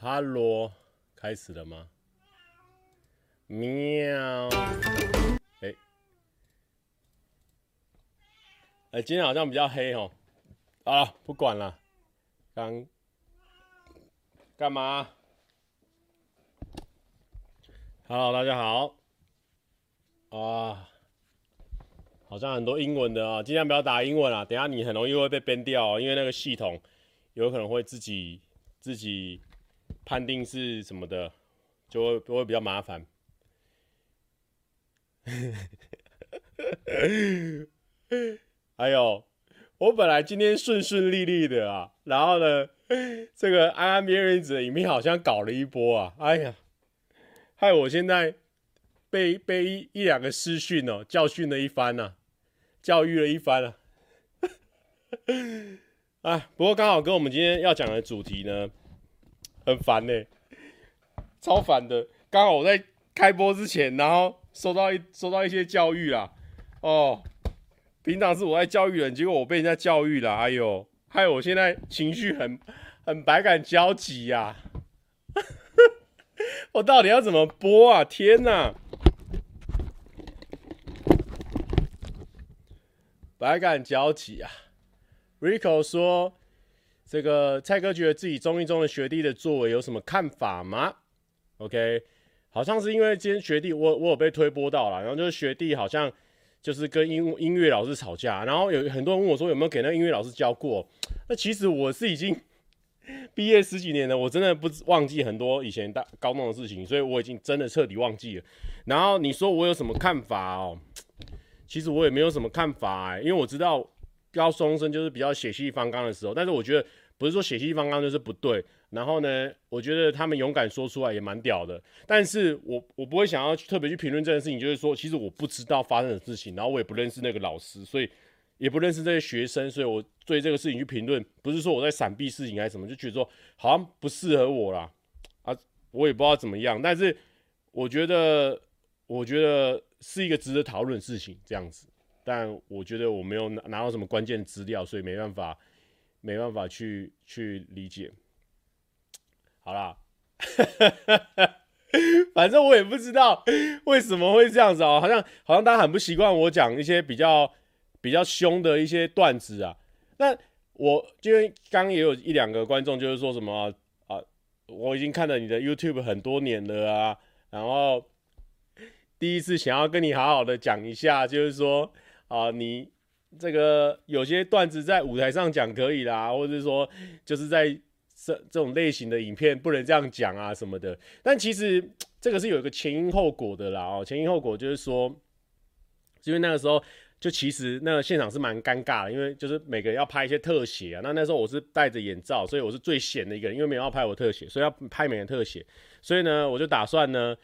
哈喽，开始了吗？喵。哎，哎，今天好像比较黑哦。啊，不管了。刚干嘛？Hello，大家好。啊，好像很多英文的啊，尽量不要打英文啊，等下你很容易会被 ban 掉，因为那个系统有可能会自己自己判定是什么的，就会会比较麻烦。还有，我本来今天顺顺利利的啊，然后呢，这个安安边缘子的影片好像搞了一波啊，哎呀，害我现在。被被一一两个私讯哦，教训了一番呐、啊，教育了一番啊。啊，不过刚好跟我们今天要讲的主题呢，很烦呢、超烦的。刚好我在开播之前，然后收到一收到一些教育啦。哦，平常是我在教育人，结果我被人家教育了，哎呦，害我现在情绪很很百感交集呀、啊。我到底要怎么播啊？天哪！百感交集啊！Rico 说：“这个蔡哥觉得自己中一中的学弟的作为有什么看法吗？”OK，好像是因为今天学弟我我有被推播到了，然后就是学弟好像就是跟音音乐老师吵架，然后有很多人问我说有没有给那音乐老师教过？那其实我是已经 毕业十几年了，我真的不忘记很多以前大高中的事情，所以我已经真的彻底忘记了。然后你说我有什么看法哦？其实我也没有什么看法哎，因为我知道高中生就是比较血气方刚的时候，但是我觉得不是说血气方刚就是不对。然后呢，我觉得他们勇敢说出来也蛮屌的。但是我我不会想要去特别去评论这件事情，就是说其实我不知道发生的事情，然后我也不认识那个老师，所以也不认识这些学生，所以我对这个事情去评论，不是说我在闪避事情还是什么，就觉得说好像不适合我啦啊，我也不知道怎么样。但是我觉得，我觉得。是一个值得讨论的事情，这样子，但我觉得我没有拿拿到什么关键资料，所以没办法，没办法去去理解。好啦，反正我也不知道为什么会这样子哦，好像好像大家很不习惯我讲一些比较比较凶的一些段子啊。那我因为刚刚也有一两个观众就是说什么，啊，我已经看了你的 YouTube 很多年了啊，然后。第一次想要跟你好好的讲一下，就是说啊，你这个有些段子在舞台上讲可以啦，或者是说就是在这这种类型的影片不能这样讲啊什么的。但其实这个是有一个前因后果的啦哦，前因后果就是说，因为那个时候就其实那个现场是蛮尴尬的，因为就是每个人要拍一些特写啊。那那时候我是戴着眼罩，所以我是最闲的一个人，因为没有要拍我特写，所以要拍每个人特写。所以呢，我就打算呢。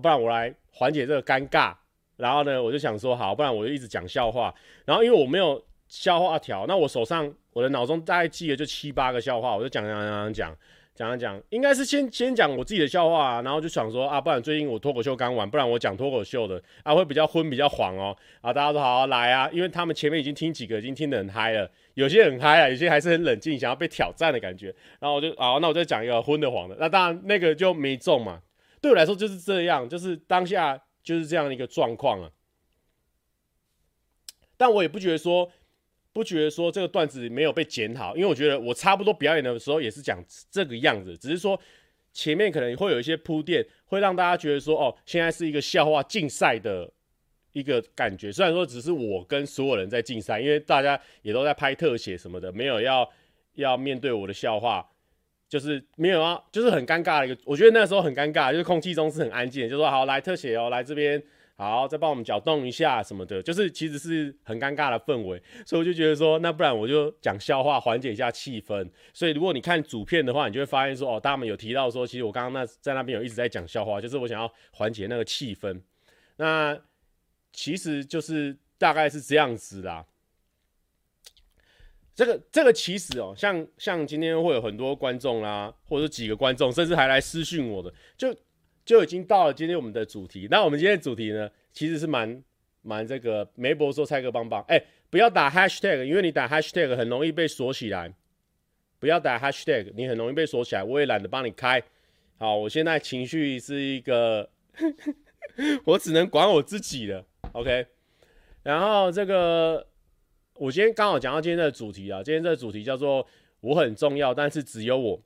不然我来缓解这个尴尬，然后呢，我就想说好，不然我就一直讲笑话。然后因为我没有笑话条，那我手上我的脑中大概记了就七八个笑话，我就讲讲讲讲讲讲讲，应该是先先讲我自己的笑话啊，然后就想说啊，不然最近我脱口秀刚完，不然我讲脱口秀的啊会比较昏比较黄哦。啊，大家都好好来啊，因为他们前面已经听几个已经听得很嗨了，有些很嗨啊，有些还是很冷静，想要被挑战的感觉。然后我就啊，那我再讲一个昏的黄的，那当然那个就没中嘛。对我来说就是这样，就是当下就是这样的一个状况啊。但我也不觉得说，不觉得说这个段子没有被剪好，因为我觉得我差不多表演的时候也是讲这个样子，只是说前面可能会有一些铺垫，会让大家觉得说，哦，现在是一个笑话竞赛的一个感觉。虽然说只是我跟所有人在竞赛，因为大家也都在拍特写什么的，没有要要面对我的笑话。就是没有啊，就是很尴尬的一个，我觉得那时候很尴尬，就是空气中是很安静，就说好来特写哦，来这边好，再帮我们搅动一下什么的，就是其实是很尴尬的氛围，所以我就觉得说，那不然我就讲笑话缓解一下气氛。所以如果你看主片的话，你就会发现说，哦，他们有提到说，其实我刚刚那在那边有一直在讲笑话，就是我想要缓解那个气氛。那其实就是大概是这样子啦。这个这个其实哦，像像今天会有很多观众啦，或者几个观众，甚至还来私讯我的，就就已经到了今天我们的主题。那我们今天的主题呢，其实是蛮蛮这个。梅博说蔡哥帮帮，哎，不要打 hashtag，因为你打 hashtag 很容易被锁起来。不要打 hashtag，你很容易被锁起来。我也懒得帮你开，好，我现在情绪是一个，我只能管我自己了。OK，然后这个我今天刚好讲到今天的主题啊，今天这个主题叫做“我很重要，但是只有我”。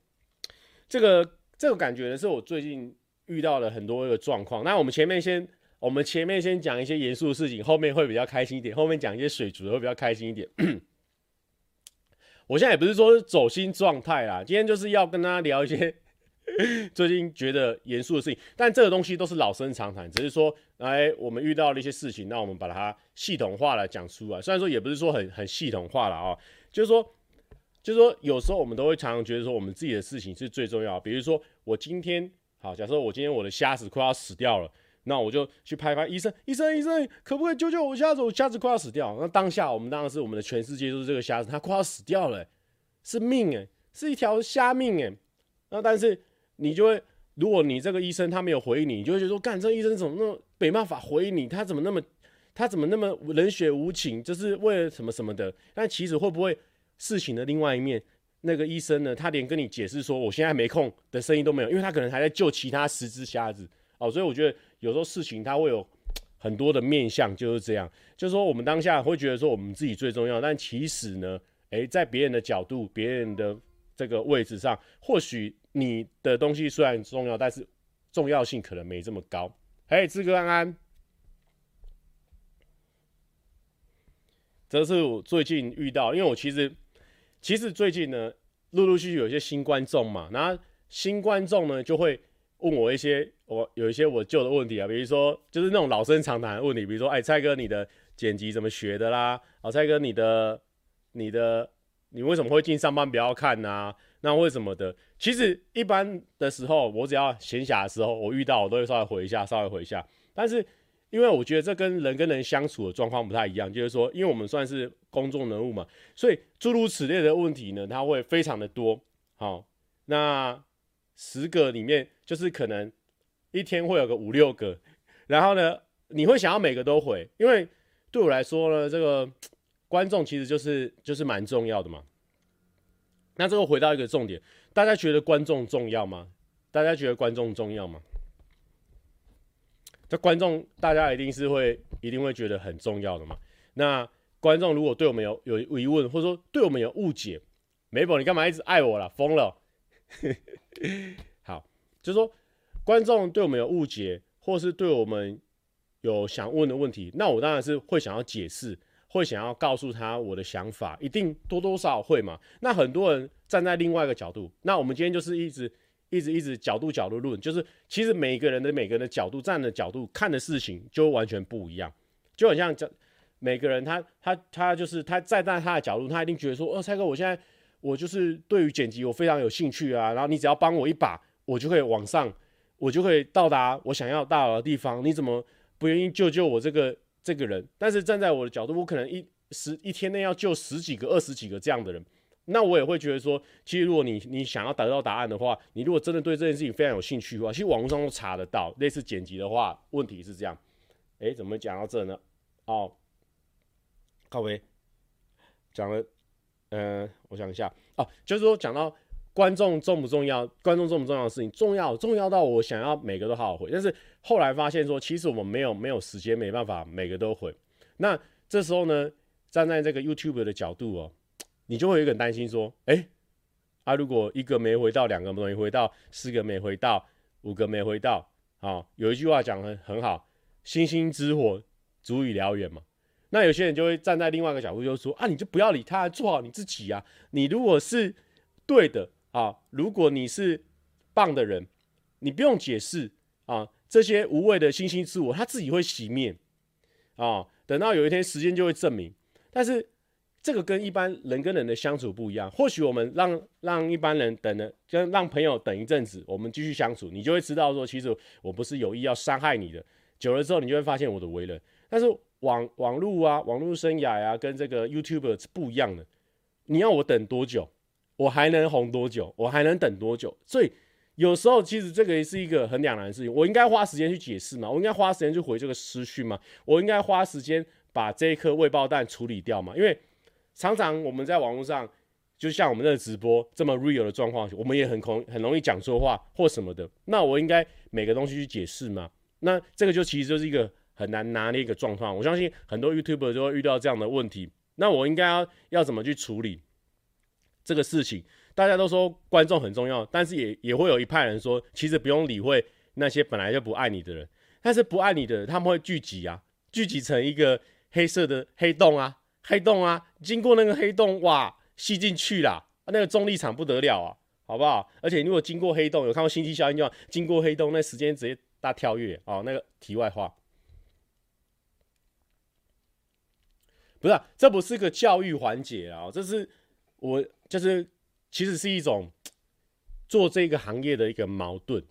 这个这个感觉呢，是我最近遇到了很多个状况。那我们前面先，我们前面先讲一些严肃的事情，后面会比较开心一点。后面讲一些水族的会比较开心一点。我现在也不是说走心状态啦，今天就是要跟大家聊一些。最近觉得严肃的事情，但这个东西都是老生常谈，只是说，哎，我们遇到了一些事情，那我们把它系统化来讲出来。虽然说也不是说很很系统化了啊，就是说，就是说，有时候我们都会常常觉得说，我们自己的事情是最重要。比如说，我今天好，假设我今天我的虾子快要死掉了，那我就去拍拍医生，医生，医生，可不可以救救我虾子？我虾子快要死掉。那当下我们当然是我们的全世界都是这个虾子，它快要死掉了，是命哎，是一条虾命哎。那但是。你就会，如果你这个医生他没有回应你，你就会觉得说，干这医生怎么那么没办法回应你？他怎么那么，他怎么那么冷血无情？就是为了什么什么的？但其实会不会事情的另外一面，那个医生呢？他连跟你解释说我现在没空的声音都没有，因为他可能还在救其他十只瞎子哦。所以我觉得有时候事情它会有很多的面相，就是这样。就是说我们当下会觉得说我们自己最重要，但其实呢，诶，在别人的角度、别人的这个位置上，或许。你的东西虽然重要，但是重要性可能没这么高。嘿，志哥安安，这是我最近遇到，因为我其实其实最近呢，陆陆续续有一些新观众嘛，然后新观众呢就会问我一些我有一些我旧的问题啊，比如说就是那种老生常谈的问题，比如说哎，蔡哥你的剪辑怎么学的啦？哦，蔡哥你的你的你为什么会进上班不要看呐？那为什么的？其实一般的时候，我只要闲暇的时候，我遇到我都会稍微回一下，稍微回一下。但是因为我觉得这跟人跟人相处的状况不太一样，就是说，因为我们算是公众人物嘛，所以诸如此类的问题呢，它会非常的多。好，那十个里面就是可能一天会有个五六个，然后呢，你会想要每个都回，因为对我来说呢，这个观众其实就是就是蛮重要的嘛。那最后回到一个重点，大家觉得观众重要吗？大家觉得观众重要吗？这观众大家一定是会一定会觉得很重要的嘛。那观众如果对我们有有疑问，或者说对我们有误解，美宝你干嘛一直爱我啦？疯了？好，就是说观众对我们有误解，或是对我们有想问的问题，那我当然是会想要解释。会想要告诉他我的想法，一定多多少少会嘛。那很多人站在另外一个角度，那我们今天就是一直一直一直角度角度论，就是其实每个人的每个人的角度站的角度看的事情就完全不一样，就很像讲每个人他他他就是他站在他的角度，他一定觉得说，哦，蔡哥，我现在我就是对于剪辑我非常有兴趣啊，然后你只要帮我一把，我就可以往上，我就可以到达我想要到的地方，你怎么不愿意救救我这个？这个人，但是站在我的角度，我可能一十一天内要救十几个、二十几个这样的人，那我也会觉得说，其实如果你你想要得到答案的话，你如果真的对这件事情非常有兴趣的话，其实网络上都查得到。类似剪辑的话，问题是这样，哎，怎么讲到这呢？哦，靠北，讲了，嗯、呃，我想一下，哦，就是说讲到。观众重不重要？观众重不重要的事情，重要，重要到我想要每个都好好回。但是后来发现说，其实我们没有没有时间，没办法每个都回。那这时候呢，站在这个 YouTube 的角度哦，你就会有点担心说，哎，啊，如果一个没回到，两个没回到，四个没回到，五个没回到，啊，有一句话讲的很好，星星之火足以燎原嘛。那有些人就会站在另外一个角度，就说啊，你就不要理他，做好你自己啊。你如果是对的。啊，如果你是棒的人，你不用解释啊，这些无谓的星星之火，它自己会熄灭啊。等到有一天时间就会证明。但是这个跟一般人跟人的相处不一样。或许我们让让一般人等了，跟让朋友等一阵子，我们继续相处，你就会知道说，其实我不是有意要伤害你的。久了之后，你就会发现我的为人。但是网网络啊，网络生涯啊，跟这个 YouTuber 是不一样的。你要我等多久？我还能红多久？我还能等多久？所以有时候其实这个也是一个很两难的事情。我应该花时间去解释吗？我应该花时间去回这个私讯吗？我应该花时间把这一颗未爆弹处理掉吗？因为常常我们在网络上就像我们这个直播这么 real 的状况，我们也很恐很容易讲错话或什么的。那我应该每个东西去解释吗？那这个就其实就是一个很难拿捏一个状况。我相信很多 YouTuber 都会遇到这样的问题。那我应该要要怎么去处理这个事情？大家都说观众很重要，但是也也会有一派人说，其实不用理会那些本来就不爱你的人。但是不爱你的人，他们会聚集啊，聚集成一个黑色的黑洞啊，黑洞啊，经过那个黑洞，哇，吸进去啦，那个重力场不得了啊，好不好？而且如果经过黑洞，有看过星际效应就经过黑洞，那时间直接大跳跃哦。那个题外话，不是、啊，这不是个教育环节啊，这是我就是其实是一种做这个行业的一个矛盾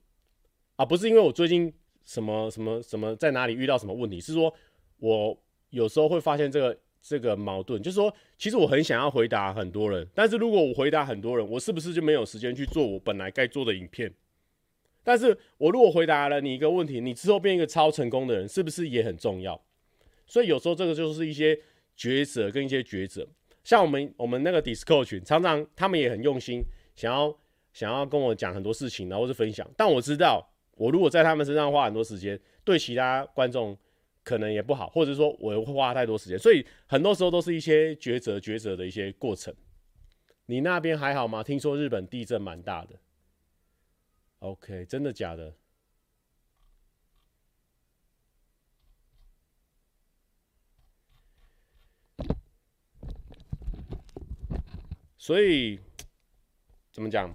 啊，不是因为我最近。什么什么什么在哪里遇到什么问题？是说我有时候会发现这个这个矛盾，就是说，其实我很想要回答很多人，但是如果我回答很多人，我是不是就没有时间去做我本来该做的影片？但是我如果回答了你一个问题，你之后变一个超成功的人，是不是也很重要？所以有时候这个就是一些抉择跟一些抉择。像我们我们那个 Discord 群，常常他们也很用心，想要想要跟我讲很多事情，然后是分享，但我知道。我如果在他们身上花很多时间，对其他观众可能也不好，或者说我会花太多时间，所以很多时候都是一些抉择、抉择的一些过程。你那边还好吗？听说日本地震蛮大的。OK，真的假的？所以怎么讲？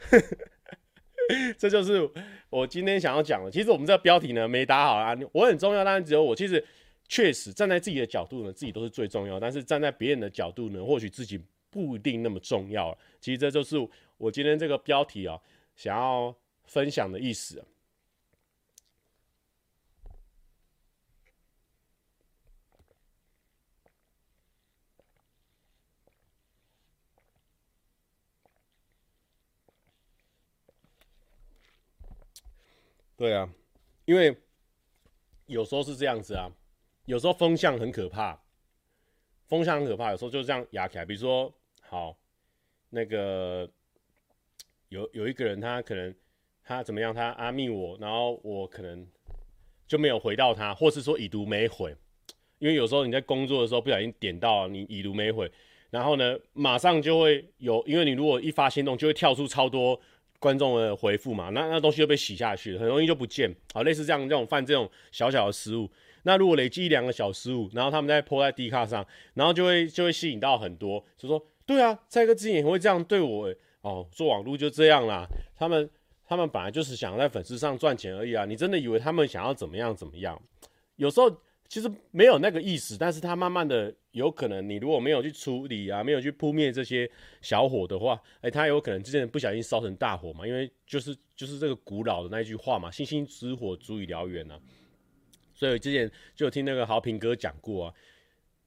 这就是我今天想要讲的。其实我们这个标题呢没打好啊，我很重要，但是只有我。其实确实站在自己的角度呢，自己都是最重要。但是站在别人的角度呢，或许自己不一定那么重要。其实这就是我今天这个标题啊，想要分享的意思。对啊，因为有时候是这样子啊，有时候风向很可怕，风向很可怕，有时候就这样压起来。比如说，好，那个有有一个人，他可能他怎么样，他阿密我，然后我可能就没有回到他，或是说已读没回，因为有时候你在工作的时候不小心点到你已读没回，然后呢，马上就会有，因为你如果一发心动，就会跳出超多。观众的回复嘛，那那东西就被洗下去了，很容易就不见。好，类似这样这种犯这种小小的失误，那如果累积一两个小失误，然后他们再 po 在 D 卡上，然后就会就会吸引到很多，就说对啊，蔡哥之前也会这样对我哦，做网络就这样啦。他们他们本来就是想在粉丝上赚钱而已啊，你真的以为他们想要怎么样怎么样？有时候。其实没有那个意思，但是他慢慢的有可能，你如果没有去处理啊，没有去扑灭这些小火的话，哎，他有可能之前不小心烧成大火嘛，因为就是就是这个古老的那一句话嘛，星星之火足以燎原啊。所以之前就有听那个豪平哥讲过啊，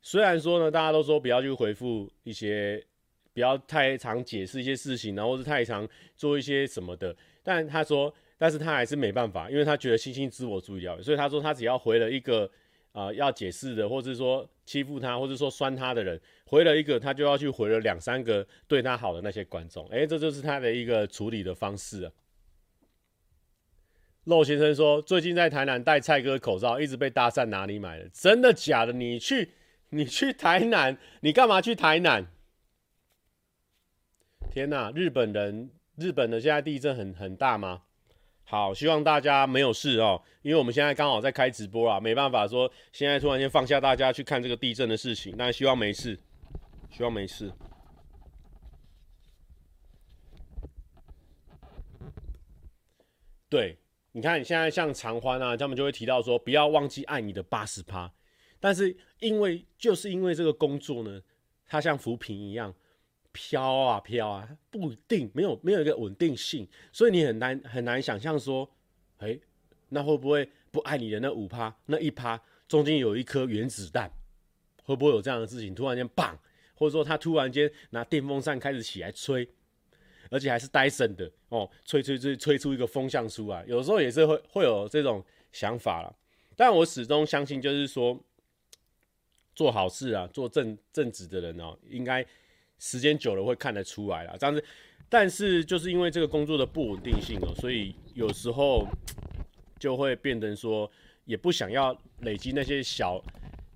虽然说呢，大家都说不要去回复一些，不要太常解释一些事情，然后是太常做一些什么的，但他说，但是他还是没办法，因为他觉得星星之火足以燎原，所以他说他只要回了一个。啊、要解释的，或者说欺负他，或者说酸他的人，回了一个，他就要去回了两三个对他好的那些观众，哎，这就是他的一个处理的方式啊。肉先生说，最近在台南戴蔡哥口罩，一直被搭讪，哪里买的？真的假的？你去，你去台南，你干嘛去台南？天哪，日本人，日本的现在地震很很大吗？好，希望大家没有事哦，因为我们现在刚好在开直播啊，没办法说现在突然间放下大家去看这个地震的事情，但希望没事，希望没事。对，你看你现在像长欢啊，他们就会提到说不要忘记爱你的八十趴，但是因为就是因为这个工作呢，它像浮萍一样。飘啊飘啊，不一定没有没有一个稳定性，所以你很难很难想象说，哎、那会不会不爱你的那五趴那一趴中间有一颗原子弹，会不会有这样的事情？突然间棒，或者说他突然间拿电风扇开始起来吹，而且还是戴森的哦，吹吹吹吹出一个风向出来，有时候也是会会有这种想法啦。但我始终相信，就是说做好事啊，做正正直的人哦，应该。时间久了会看得出来啦。这样子，但是就是因为这个工作的不稳定性哦、所以有时候就会变成说，也不想要累积那些小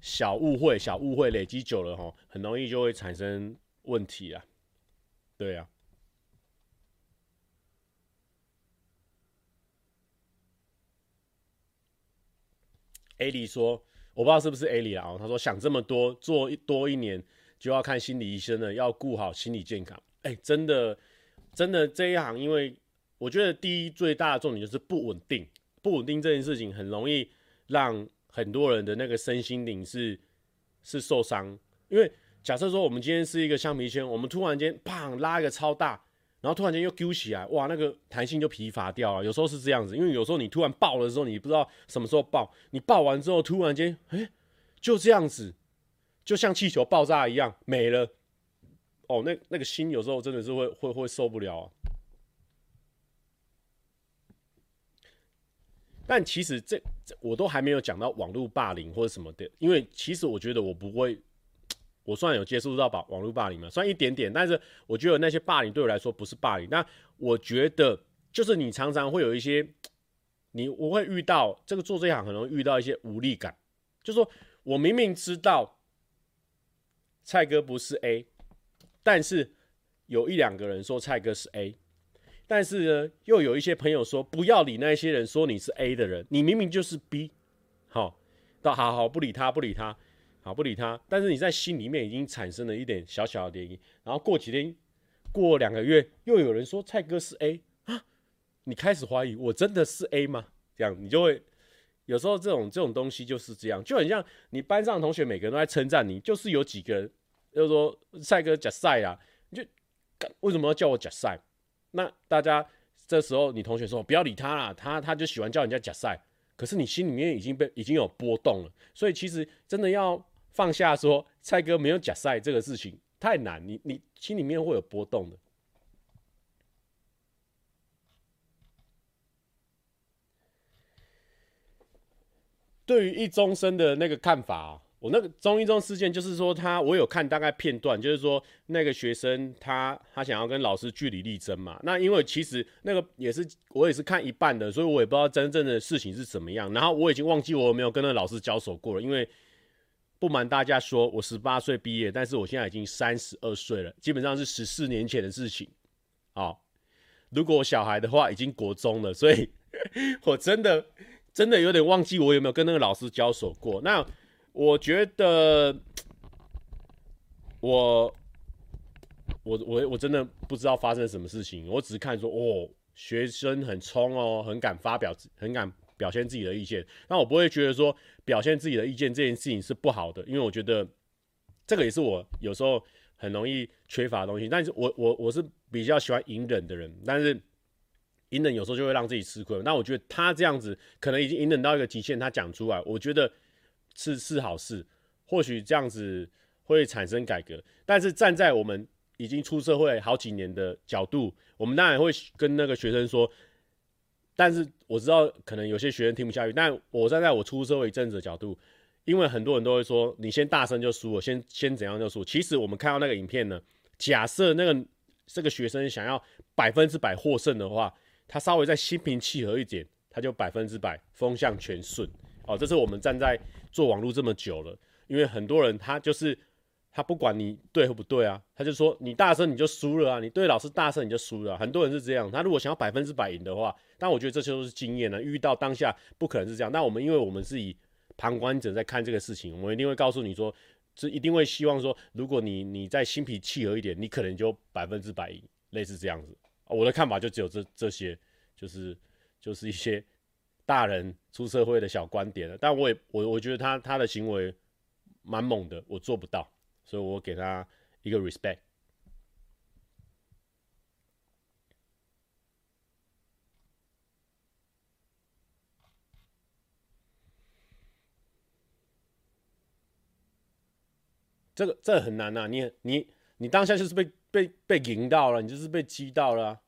小误会，小误会累积久了哈，很容易就会产生问题啊。对啊。艾莉说：“我不知道是不是艾莉啊。”他说：“想这么多，做多一年就要看心理医生了，要顾好心理健康。欸”哎，真的，真的这一行，因为我觉得第一最大的重点就是不稳定，不稳定这件事情很容易让很多人的那个身心灵是是受伤。因为假设说我们今天是一个橡皮圈，我们突然间砰拉一个超大。然后突然间又揪起来，哇，那个弹性就疲乏掉了。有时候是这样子，因为有时候你突然爆的时候，你不知道什么时候爆。你爆完之后，突然间，哎，就这样子，就像气球爆炸一样没了。哦，那那个心有时候真的是会会会受不了。但其实这这我都还没有讲到网络霸凌或者什么的，因为其实我觉得我不会。我算有接触到吧网络霸凌嘛，算一点点，但是我觉得那些霸凌对我来说不是霸凌。那我觉得就是你常常会有一些，你我会遇到这个做这一行很容易遇到一些无力感，就是说我明明知道蔡哥不是 A，但是有一两个人说蔡哥是 A，但是呢又有一些朋友说不要理那些人说你是 A 的人，你明明就是 B，好，到好好不理他不理他。好，不理他，但是你在心里面已经产生了一点小小的涟漪，然后过几天，过两个月，又有人说蔡哥是 A 啊，你开始怀疑我真的是 A 吗？这样你就会有时候这种这种东西就是这样，就很像你班上同学每个人都在称赞你，就是有几个人就是说赛哥假赛啊，你就为什么要叫我假赛？那大家这时候你同学说不要理他啦，他他就喜欢叫人家假赛，可是你心里面已经被已经有波动了，所以其实真的要。放下说蔡哥没有假赛这个事情太难，你你心里面会有波动的。对于一中生的那个看法啊，我那个中一中事件就是说他，我有看大概片段，就是说那个学生他他想要跟老师据理力争嘛。那因为其实那个也是我也是看一半的，所以我也不知道真正的事情是怎么样。然后我已经忘记我有没有跟那个老师交手过了，因为。不瞒大家说，我十八岁毕业，但是我现在已经三十二岁了，基本上是十四年前的事情。哦，如果我小孩的话，已经国中了，所以 我真的真的有点忘记我有没有跟那个老师交手过。那我觉得我我我我真的不知道发生什么事情，我只是看说，哦，学生很冲哦，很敢发表，很敢。表现自己的意见，那我不会觉得说表现自己的意见这件事情是不好的，因为我觉得这个也是我有时候很容易缺乏的东西。但是我我我是比较喜欢隐忍的人，但是隐忍有时候就会让自己吃亏。那我觉得他这样子可能已经隐忍到一个极限，他讲出来，我觉得是是好事，或许这样子会产生改革。但是站在我们已经出社会好几年的角度，我们当然会跟那个学生说。但是我知道可能有些学生听不下去，但我站在我出社会一阵子的角度，因为很多人都会说你先大声就输了，先先怎样就输。其实我们看到那个影片呢，假设那个这个学生想要百分之百获胜的话，他稍微再心平气和一点，他就百分之百风向全顺。哦，这是我们站在做网络这么久了，因为很多人他就是。他不管你对或不对啊，他就说你大声你就输了啊，你对老师大声你就输了。很多人是这样，他如果想要百分之百赢的话，但我觉得这些都是经验呢。遇到当下不可能是这样。那我们因为我们是以旁观者在看这个事情，我们一定会告诉你说，是一定会希望说，如果你你再心平气和一点，你可能就百分之百赢，类似这样子。我的看法就只有这这些，就是就是一些大人出社会的小观点了。但我也我我觉得他他的行为蛮猛的，我做不到。所以我给他一个 respect。这个这很难呐、啊，你你你当下就是被被被赢到了，你就是被击到了、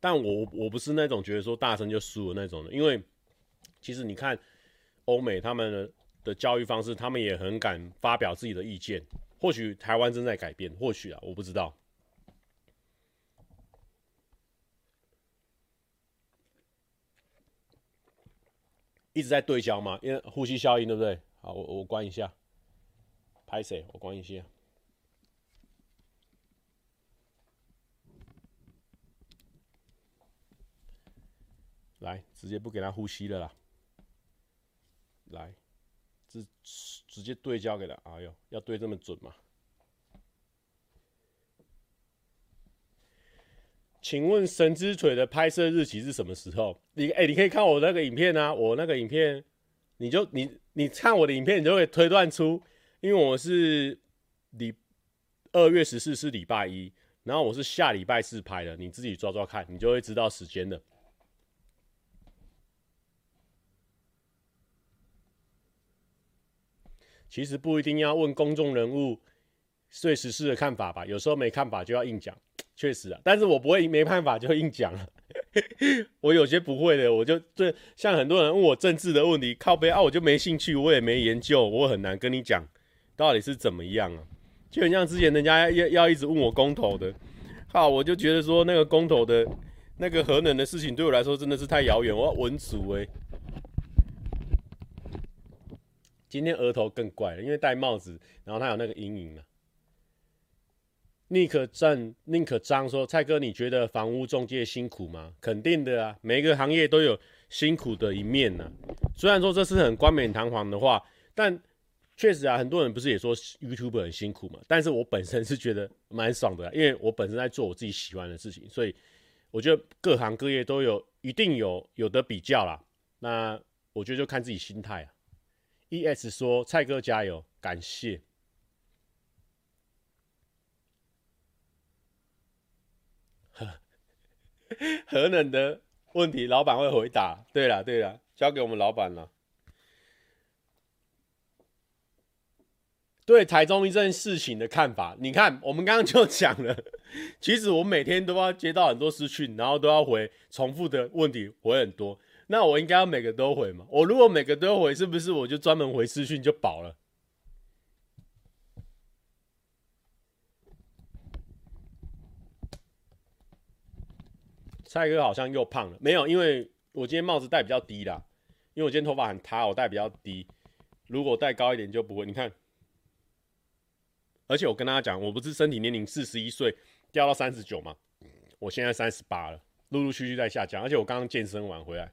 但我我不是那种觉得说大声就输的那种的，因为其实你看欧美他们的的教育方式，他们也很敢发表自己的意见。或许台湾正在改变，或许啊，我不知道。一直在对焦嘛？因为呼吸效应，对不对？好，我我关一下。拍谁？我关一下。来，直接不给他呼吸了啦。来，直直接对焦给他。哎呦，要对这么准吗？请问神之锤的拍摄日期是什么时候？你哎、你可以看我那个影片啊，我那个影片，你就你你看我的影片，你就会推断出，因为我是礼二月十四是礼拜一，然后我是下礼拜四拍的，你自己抓抓看，你就会知道时间的。其实不一定要问公众人物对时事的看法吧，有时候没看法就要硬讲，确实啊。但是我不会没办法就硬讲了，我有些不会的，我就对像很多人问我政治的问题，靠背啊，我就没兴趣，我也没研究，我很难跟你讲到底是怎么样啊。就很像之前人家要要一直问我公投的，好，我就觉得说那个公投的那个核能的事情对我来说真的是太遥远，我要文组哎。今天额头更怪了，因为戴帽子，然后他有那个阴影了。宁可正宁可张说：“蔡哥，你觉得房屋中介辛苦吗？肯定的啊，每个行业都有辛苦的一面呢、啊。虽然说这是很冠冕堂皇的话，但确实啊，很多人不是也说 YouTube 很辛苦嘛？但是我本身是觉得蛮爽的，因为我本身在做我自己喜欢的事情，所以我觉得各行各业都有一定有有的比较啦。那我觉得就看自己心态啊。” E.S 说：“蔡哥加油，感谢。核能的问题，老板会回答。对了，对了，交给我们老板了。对台中一件事情的看法，你看，我们刚刚就讲了。其实我每天都要接到很多私讯，然后都要回重复的问题，回很多。那我应该要每个都回吗？我如果每个都回，是不是我就专门回私讯就饱了？蔡哥好像又胖了，没有，因为我今天帽子戴比较低啦，因为我今天头发很塌，我戴比较低。如果戴高一点就不会。你看，而且我跟大家讲，我不是身体年龄四十一岁掉到三十九嘛？我现在三十八了，陆陆续续在下降，而且我刚刚健身完回来。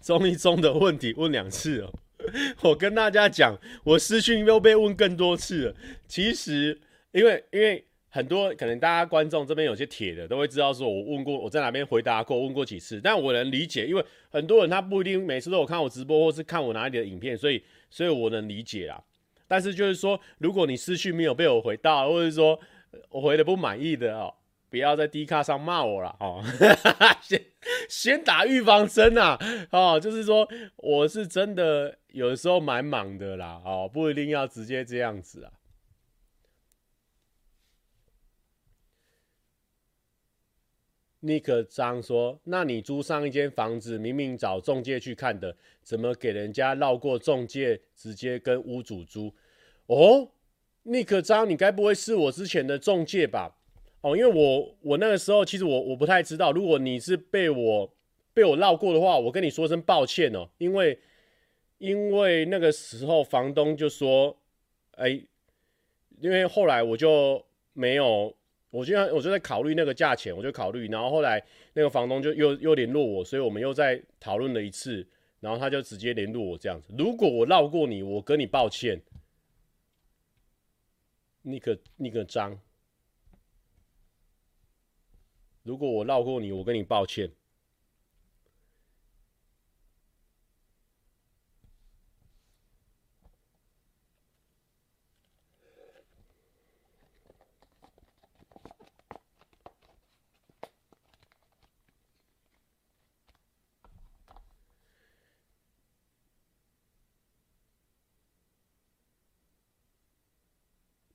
中一中的问题问两次哦，我跟大家讲，我私讯又被问更多次了。其实，因为因为很多可能大家观众这边有些铁的都会知道，说我问过，我在哪边回答过，问过几次。但我能理解，因为很多人他不一定每次都有看我直播，或是看我哪里的影片，所以所以我能理解啦。但是就是说，如果你私讯没有被我回到，或者说我回的不满意的哦。不要在低卡上骂我了哦，先先打预防针呐哦，就是说我是真的有时候蛮忙的啦哦，不一定要直接这样子啊。尼克张说：“那你租上一间房子，明明找中介去看的，怎么给人家绕过中介，直接跟屋主租？”哦，尼克张，你该不会是我之前的中介吧？哦，因为我我那个时候其实我我不太知道，如果你是被我被我绕过的话，我跟你说声抱歉哦，因为因为那个时候房东就说，哎，因为后来我就没有，我就我就在考虑那个价钱，我就考虑，然后后来那个房东就又又联络我，所以我们又再讨论了一次，然后他就直接联络我这样子。如果我绕过你，我跟你抱歉，那个那个张。如果我绕过你，我跟你抱歉。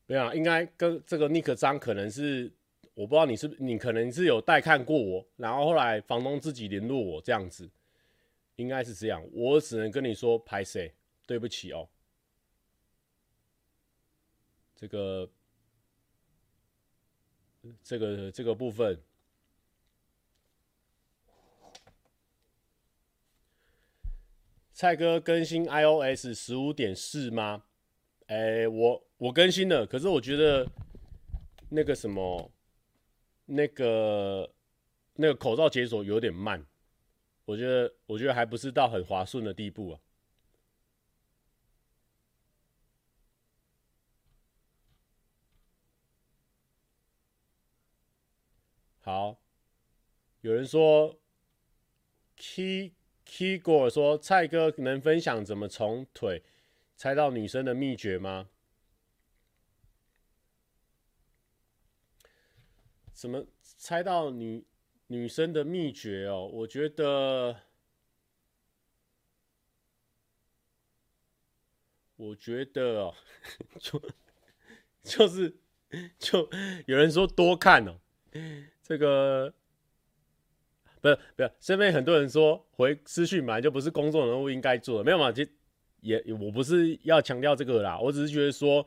没有，应该跟这个尼克张可能是。我不知道你是你可能是有带看过我，然后后来房东自己联络我这样子，应该是这样。我只能跟你说拍谁，对不起哦。这个这个这个部分，蔡哥更新 iOS 十五点四吗？哎，我我更新了，可是我觉得那个什么，那个那个口罩解锁有点慢，我觉得我觉得还不是到很滑顺的地步啊。好，有人说，Key Keygor 说蔡哥能分享怎么从腿。猜到女生的秘诀吗？怎么猜到女女生的秘诀哦？我觉得，我觉得哦，就就是就有人说多看哦，这个不是不是，身边很多人说回私讯本来就不是公众人物应该做的，没有嘛？其实。也我不是要强调这个啦，我只是觉得说，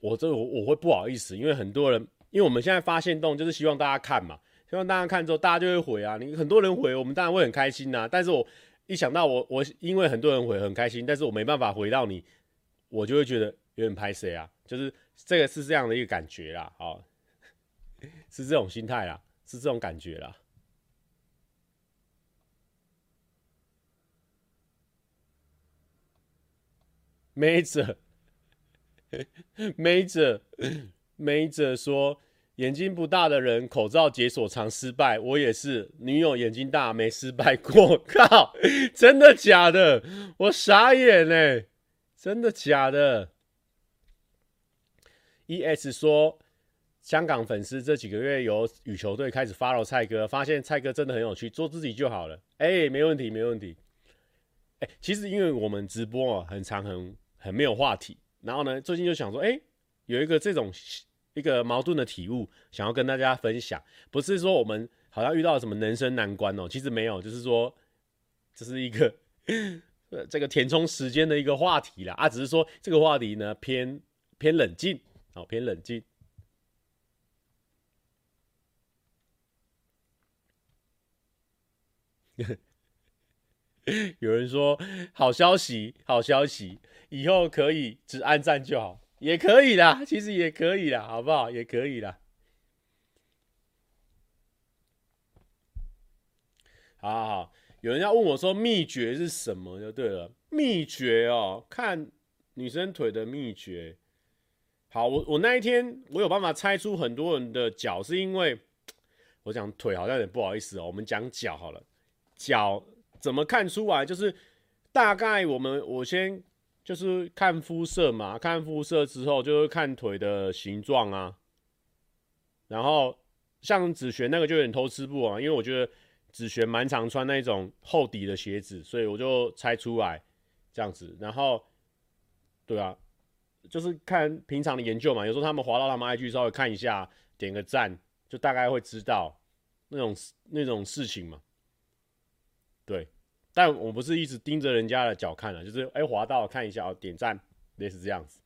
我这我我会不好意思，因为很多人，因为我们现在发现动就是希望大家看嘛，希望大家看之后大家就会回啊，你很多人回，我们当然会很开心呐。但是我一想到我我因为很多人回很开心，但是我没办法回到你，我就会觉得有点拍谁啊，就是这个是这样的一个感觉啦，好，是这种心态啦，是这种感觉啦。没者说，眼睛不大的人口罩解锁常失败，我也是，女友眼睛大没失败过，靠，真的假的？我傻眼嘞，真的假的？ES 说，香港粉丝这几个月由羽球队开始 follow 蔡哥，发现蔡哥真的很有趣，做自己就好了。哎、欸，没问题，没问题。哎、其实因为我们直播啊，很长很。很没有话题，然后呢，最近就想说，哎、有一个这种一个矛盾的体悟，想要跟大家分享。不是说我们好像遇到什么人生难关哦，其实没有，就是说这是一个这个填充时间的一个话题啦。啊，只是说这个话题呢偏偏冷静，哦，偏冷静。有人说好消息，好消息。以后可以只按赞就好，也可以啦，其实也可以啦，好不好？也可以啦。好好好，有人要问我说秘诀是什么就对了，秘诀哦，看女生腿的秘诀。好，我我那一天我有办法猜出很多人的脚，是因为 我讲腿好像有点不好意思哦，我们讲脚好了，脚怎么看出来？就是大概我们我先。就是看肤色嘛，看肤色之后就会看腿的形状啊。然后像子璇那个就有点偷吃步啊，因为我觉得子璇蛮常穿那种厚底的鞋子，所以我就猜出来这样子。然后，对啊，就是看平常的研究嘛，有时候他们滑到他们 IG 稍微看一下，点个赞，就大概会知道那种那种事情嘛。对。但我不是一直盯着人家的脚看了，就是哎、滑到看一下哦，点赞，类似这样子。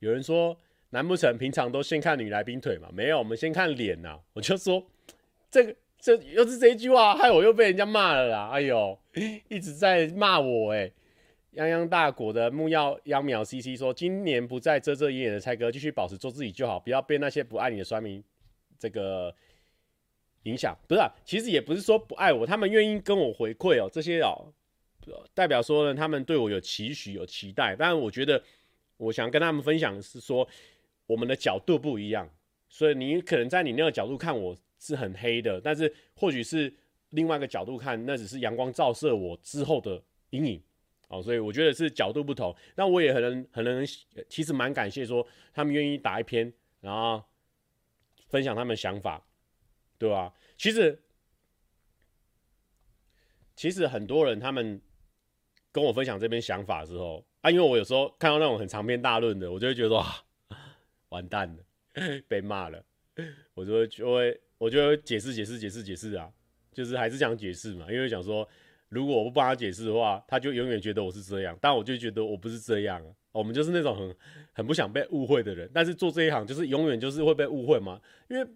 有人说，难不成平常都先看女来宾腿吗？没有，我们先看脸呐。我就说，这个这又是这一句话，害我又被人家骂了啦。哎呦，一直在骂我哎、泱泱大国的木曜秧苗 CC 说：“今年不再遮遮掩掩的蔡哥，继续保持做自己就好，不要被那些不爱你的酸民这个影响。不是、啊，其实也不是说不爱我，他们愿意跟我回馈哦，这些哦，代表说呢，他们对我有期许、有期待。但我觉得，我想跟他们分享的是说，我们的角度不一样，所以你可能在你那个角度看我是很黑的，但是或许是另外一个角度看，那只是阳光照射我之后的阴影。”哦，所以我觉得是角度不同。那我也很能很能，其实蛮感谢说他们愿意打一篇，然后分享他们想法，对吧？其实其实很多人他们跟我分享这边想法的时候啊，因为我有时候看到那种很长篇大论的，我就会觉得说啊，完蛋了，被骂了，我就会就会我就会解释解释解释解释啊，就是还是想解释嘛，因为想说如果我不帮他解释的话，他就永远觉得我是这样，但我就觉得我不是这样，我们就是那种很很不想被误会的人，但是做这一行就是永远就是会被误会嘛，因为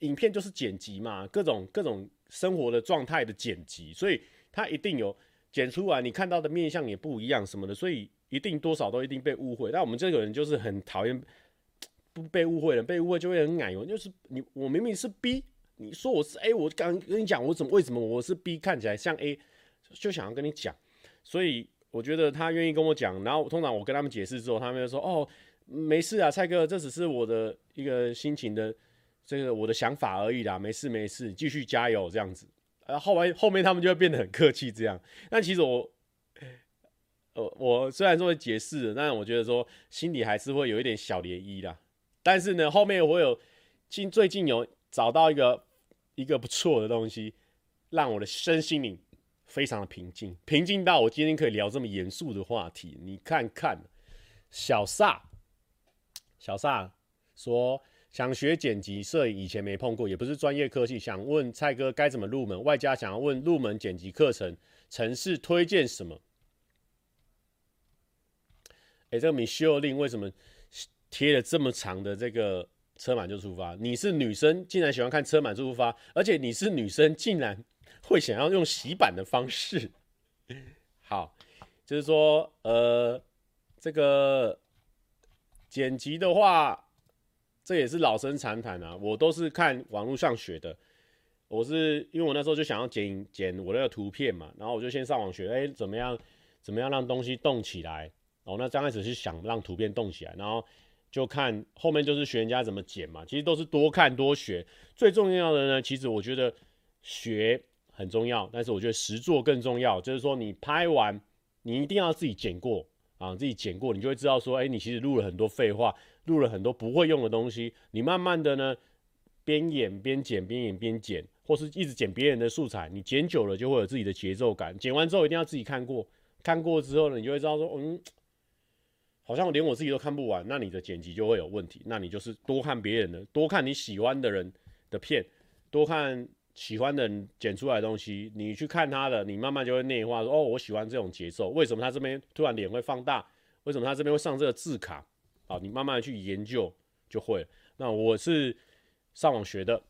影片就是剪辑嘛，各种各种。生活的状态的剪辑，所以他一定有剪出来，你看到的面相也不一样什么的，所以一定多少都一定被误会。但我们这个人就是很讨厌 不被误会的，被误会就会很奶油。就是你我明明是 B，你说我是 A，我刚跟你讲我怎么为什么我是 B 看起来像 A，就想要跟你讲。所以我觉得他愿意跟我讲，然后通常我跟他们解释之后，他们就说哦没事啊，蔡哥，这只是我的一个心情的。这个我的想法而已啦，没事没事，继续加油这样子。然后后来后面他们就会变得很客气这样。但其实我，呃，我虽然说会解释，但我觉得说心里还是会有一点小涟漪啦。但是呢，后面我有近最近有找到一个一个不错的东西，让我的身心灵非常的平静，平静到我今天可以聊这么严肃的话题。你看看，小萨，小萨说。想学剪辑摄影，以前没碰过，也不是专业科系。想问蔡哥该怎么入门？外加想要问入门剪辑课程，城市推荐什么？哎、这个 Michelin 为什么贴了这么长的这个车满就出发？你是女生，竟然喜欢看车满就出发，而且你是女生，竟然会想要用洗版的方式。好，就是说，呃，这个剪辑的话。这也是老生常谈啊，我都是看网络上学的。我是因为我那时候就想要剪剪我那个图片嘛，然后我就先上网学，哎，怎么样怎么样让东西动起来？哦，那刚开始是想让图片动起来，然后就看后面就是学人家怎么剪嘛。其实都是多看多学，最重要的呢，其实我觉得学很重要，但是我觉得实作更重要。就是说你拍完，你一定要自己剪过啊，自己剪过，你就会知道说，哎，你其实录了很多废话。录了很多不会用的东西，你慢慢的呢，边演边剪，边演边剪，或是一直剪别人的素材，你剪久了就会有自己的节奏感。剪完之后一定要自己看过，看过之后呢，你就会知道说，嗯，好像连我自己都看不完，那你的剪辑就会有问题。那你就是多看别人的，多看你喜欢的人的片，多看喜欢的人剪出来的东西，你去看他的，你慢慢就会内化说，哦，我喜欢这种节奏，为什么他这边突然脸会放大？为什么他这边会上这个字卡？好，你慢慢去研究就会。那我是上网学的。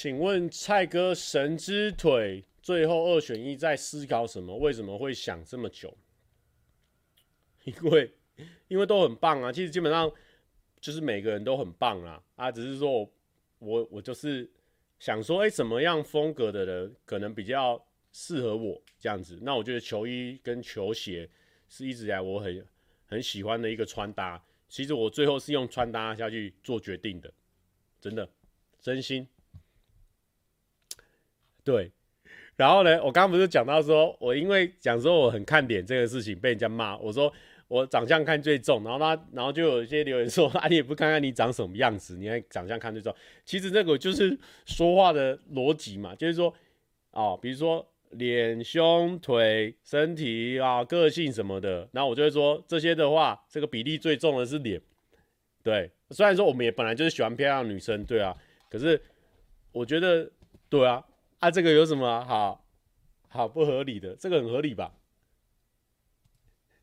请问蔡哥，神之腿。最后二选一，在思考什么？为什么会想这么久？因为因为都很棒啊，其实基本上就是每个人都很棒啊啊，只是说我我我就是想说，哎，怎么样风格的人可能比较适合我这样子？那我觉得球衣跟球鞋是一直以来我很很喜欢的一个穿搭。其实我最后是用穿搭下去做决定的，真的，真心，对。然后呢，我刚刚不是讲到说，我因为讲说我很看脸这个事情被人家骂，我说我长相看最重，然后他，然后就有一些留言说，啊，你也不看看你长什么样子，你还长相看最重。其实这个就是说话的逻辑嘛，就是说，哦，比如说脸、胸、腿、身体啊、个性什么的，然后我就会说这些的话，这个比例最重的是脸。对，虽然说我们也本来就是喜欢漂亮女生，对啊，可是我觉得，对啊。啊，这个有什么好好不合理的？这个很合理吧？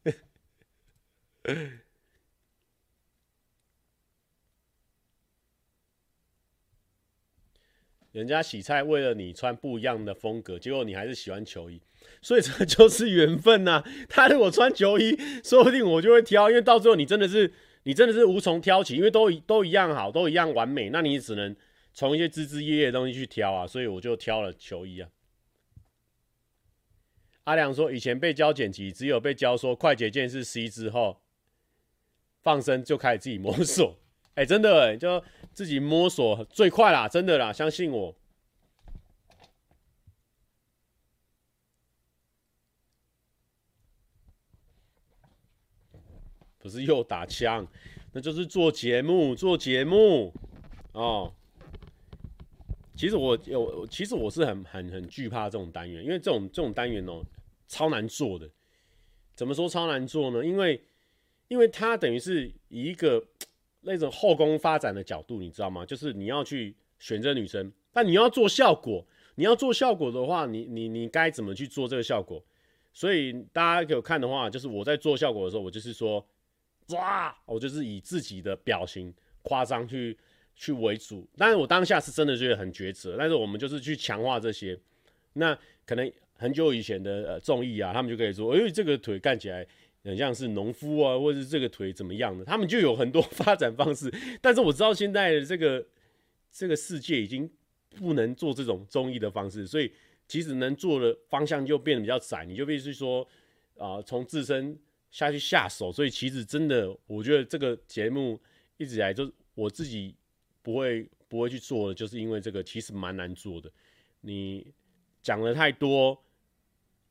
人家洗菜为了你穿不一样的风格，结果你还是喜欢球衣，所以这就是缘分呐。他如果穿球衣，说不定我就会挑，因为到最后你真的是你真的是无从挑起，因为都都一样好，都一样完美，那你只能。从一些枝枝叶叶的东西去挑啊，所以我就挑了球衣啊。阿良说，以前被教剪辑，只有被教说快捷键是 C 之后，放生就开始自己摸索。哎、真的、就自己摸索最快啦，真的啦，相信我。不是又打枪，那就是做节目，做节目哦。其实我有，其实我是很很很惧怕这种单元，因为这种这种单元哦，超难做的。怎么说超难做呢？因为因为它等于是以一个 那种后宫发展的角度，你知道吗？就是你要去选择女生，但你要做效果，你要做效果的话，你你你该怎么去做这个效果？所以大家有看的话，就是我在做效果的时候，我就是说。哇！我就是以自己的表情夸张去去为主，但是我当下是真的觉得很抉择。但是我们就是去强化这些，那可能很久以前的呃综艺啊，他们就可以说，哎，这个腿看起来很像是农夫啊，或者这个腿怎么样的，他们就有很多 发展方式。但是我知道现在的这个这个世界已经不能做这种综艺的方式，所以其实能做的方向就变得比较窄，你就必须说啊，从自身。下去下手，所以其实真的，我觉得这个节目一直以来就是我自己不会不会去做的，就是因为这个其实蛮难做的。你讲的太多，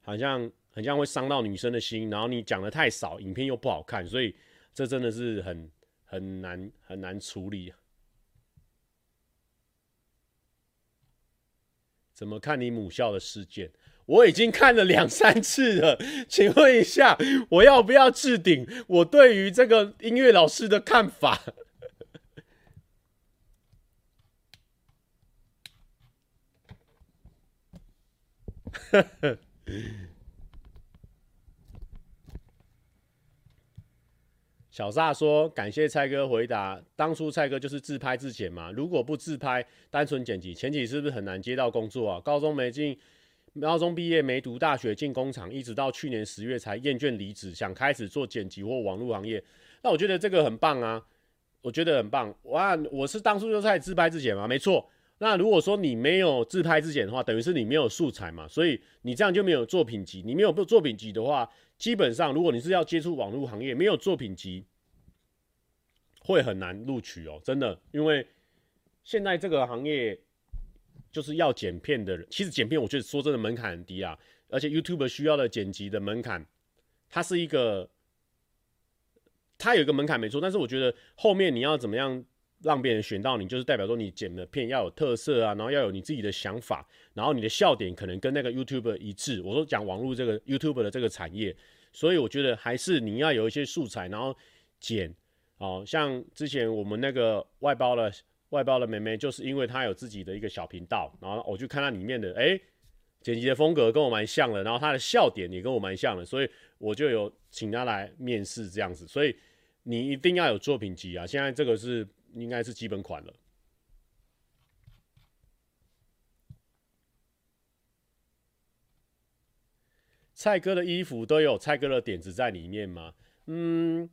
好像很像会伤到女生的心，然后你讲的太少，影片又不好看，所以这真的是很很难很难处理。怎么看你母校的事件？我已经看了两三次了，请问一下，我要不要置顶我对于这个音乐老师的看法？小撒说：“感谢蔡哥回答，当初蔡哥就是自拍自剪嘛？如果不自拍，单纯剪辑，前期是不是很难接到工作啊？高中没进。”高中毕业没读大学进工厂，一直到去年十月才厌倦离职，想开始做剪辑或网络行业。那我觉得这个很棒啊，我觉得很棒。哇，我是当初就在自拍自剪嘛，没错。那如果说你没有自拍自剪的话，等于是你没有素材嘛，所以你这样就没有作品集。你没有作品集的话，基本上如果你是要接触网络行业，没有作品集会很难录取哦，真的。因为现在这个行业。就是要剪片的人，其实剪片我觉得说真的门槛很低啊，而且 YouTube 需要的剪辑的门槛，它是一个，它有一个门槛没错，但是我觉得后面你要怎么样让别人选到你，就是代表说你剪的片要有特色啊，然后要有你自己的想法，然后你的笑点可能跟那个 YouTube 一致。我说讲网络这个 YouTube 的这个产业，所以我觉得还是你要有一些素材，然后剪，哦，像之前我们那个外包的。外包的妹妹，就是因为她有自己的一个小频道，然后我就看她里面的，哎，剪辑的风格跟我蛮像的，然后她的笑点也跟我蛮像的，所以我就有请她来面试这样子。所以你一定要有作品集啊！现在这个是应该是基本款了。蔡哥的衣服都有蔡哥的点子在里面吗？嗯，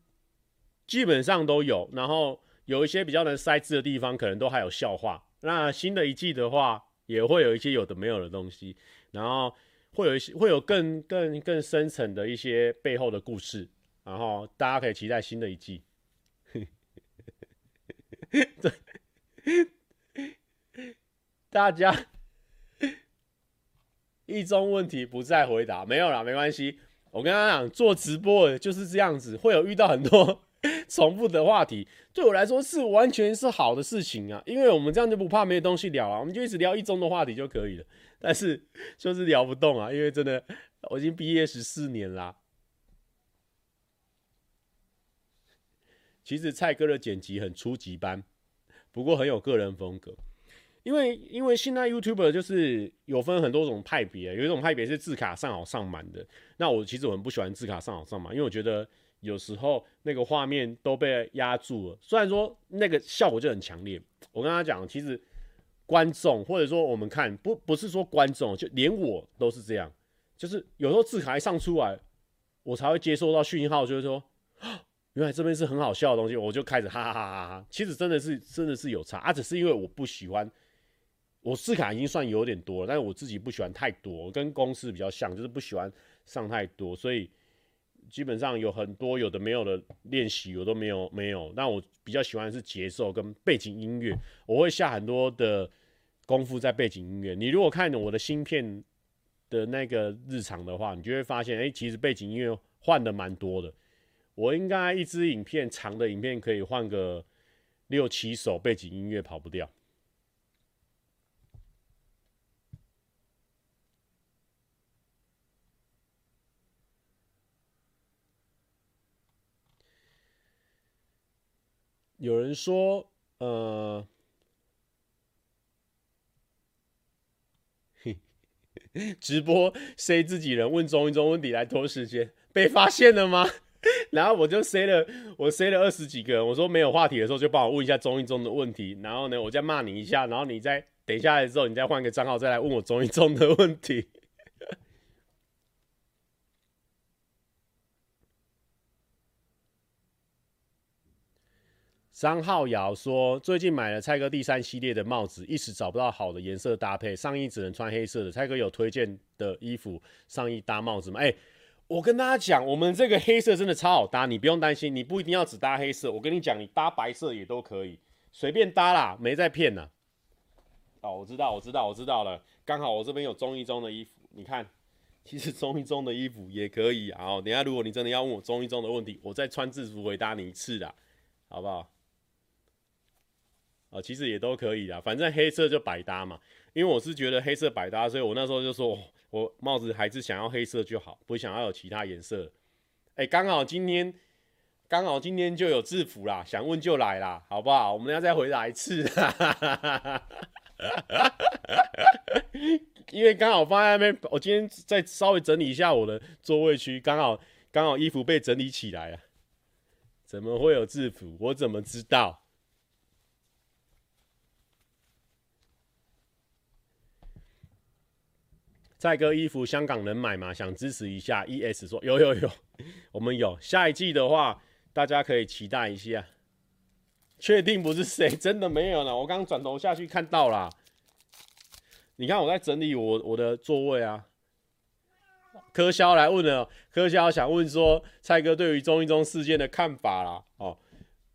基本上都有，然后。有一些比较能塞字的地方，可能都还有笑话。那新的一季的话，也会有一些有的没有的东西，然后会有一些会有更更更深层的一些背后的故事，然后大家可以期待新的一季。对，大家一中问题不再回答，没有啦，没关系。我跟他讲，做直播的就是这样子，会有遇到很多。重复的话题对我来说是完全是好的事情啊，因为我们这样就不怕没有东西聊啊，我们就一直聊一中的话题就可以了。但是就是聊不动啊，因为真的我已经毕业十四年啦。其实蔡哥的剪辑很初级班，不过很有个人风格。因为因为现在 YouTuber 就是有分很多种派别，有一种派别是字卡上好上满的。那我其实我很不喜欢字卡上好上满，因为我觉得。有时候那个画面都被压住了，虽然说那个效果就很强烈。我跟他讲，其实观众或者说我们看不不是说观众，就连我都是这样，就是有时候字卡一上出来，我才会接收到讯号，就是说，原来这边是很好笑的东西，我就开始哈哈哈哈哈。其实真的是真的是有差，啊，只是因为我不喜欢，我字卡已经算有点多了，但是我自己不喜欢太多，跟公司比较像，就是不喜欢上太多，所以。基本上有很多有的没有的练习，我都没有没有。那我比较喜欢是节奏跟背景音乐，我会下很多的功夫在背景音乐。你如果看我的新片的那个日常的话，你就会发现，哎、其实背景音乐换的蛮多的。我应该一支影片长的影片可以换个六七首背景音乐，跑不掉。有人说，呃，直播塞自己人问中一中问题来拖时间，被发现了吗？然后我就塞了，我塞了二十几个人，我说没有话题的时候就帮我问一下中一中的问题，然后呢，我再骂你一下，然后你再等下来之后，你再换个账号再来问我中一中的问题。张浩尧说：“最近买了蔡哥第三系列的帽子，一时找不到好的颜色搭配，上衣只能穿黑色的。蔡哥有推荐的衣服上衣搭帽子吗？”哎、我跟大家讲，我们这个黑色真的超好搭，你不用担心，你不一定要只搭黑色。我跟你讲，你搭白色也都可以，随便搭啦，没在骗呐。哦，我知道，我知道，我知道了。刚好我这边有中一中的衣服，你看，其实中一中的衣服也可以。然后等下如果你真的要问我中一中的问题，我再穿制服回答你一次啦，好不好？啊，其实也都可以啦，反正黑色就百搭嘛。因为我是觉得黑色百搭，所以我那时候就说，我帽子还是想要黑色就好，不想要有其他颜色。哎、刚好今天，刚好今天就有制服啦，想问就来啦，好不好？我们要再回答一次，因为刚好放在那边，我今天再稍微整理一下我的座位区，刚好刚好衣服被整理起来了。怎么会有制服？我怎么知道？蔡哥衣服香港能买吗？想支持一下。ES 说有有有，我们有。下一季的话，大家可以期待一下。确定不是谁？真的没有了。我刚刚转头下去看到了。你看我在整理我我的座位啊。柯萧来问了，柯萧想问说蔡哥对于中一中事件的看法啦。哦，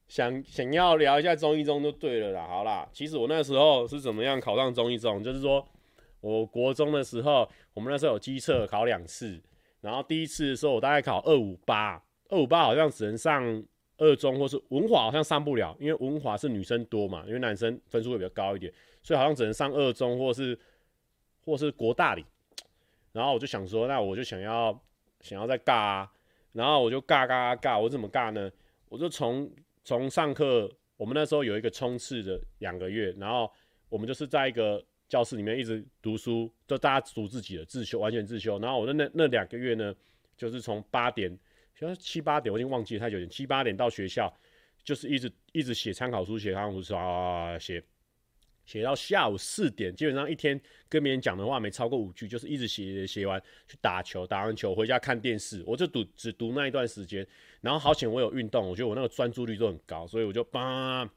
想想要聊一下中一中就对了啦。好啦，其实我那时候是怎么样考上中一中，就是说。我国中的时候，我们那时候有基测考两次，然后第一次的时候我大概考二五八，二五八好像只能上二中或是文华好像上不了，因为文华是女生多嘛，因为男生分数会比较高一点，所以好像只能上二中或是或是国大里。然后我就想说，那我就想要想要再尬啊，然后我就尬尬尬，我怎么尬呢？我就从从上课，我们那时候有一个冲刺的两个月，然后我们就是在一个。教室里面一直读书，就大家读自己的自修，完全自修。然后我的那那两个月呢，就是从八点，好像七八点，我已经忘记了太久。七八点到学校，就是一直一直写参考书，写参考书啊，写写到下午四点。基本上一天跟别人讲的话没超过五句，就是一直写写完去打球，打完球回家看电视。我就读只读那一段时间。然后好险我有运动，我觉得我那个专注力都很高，所以我就叭，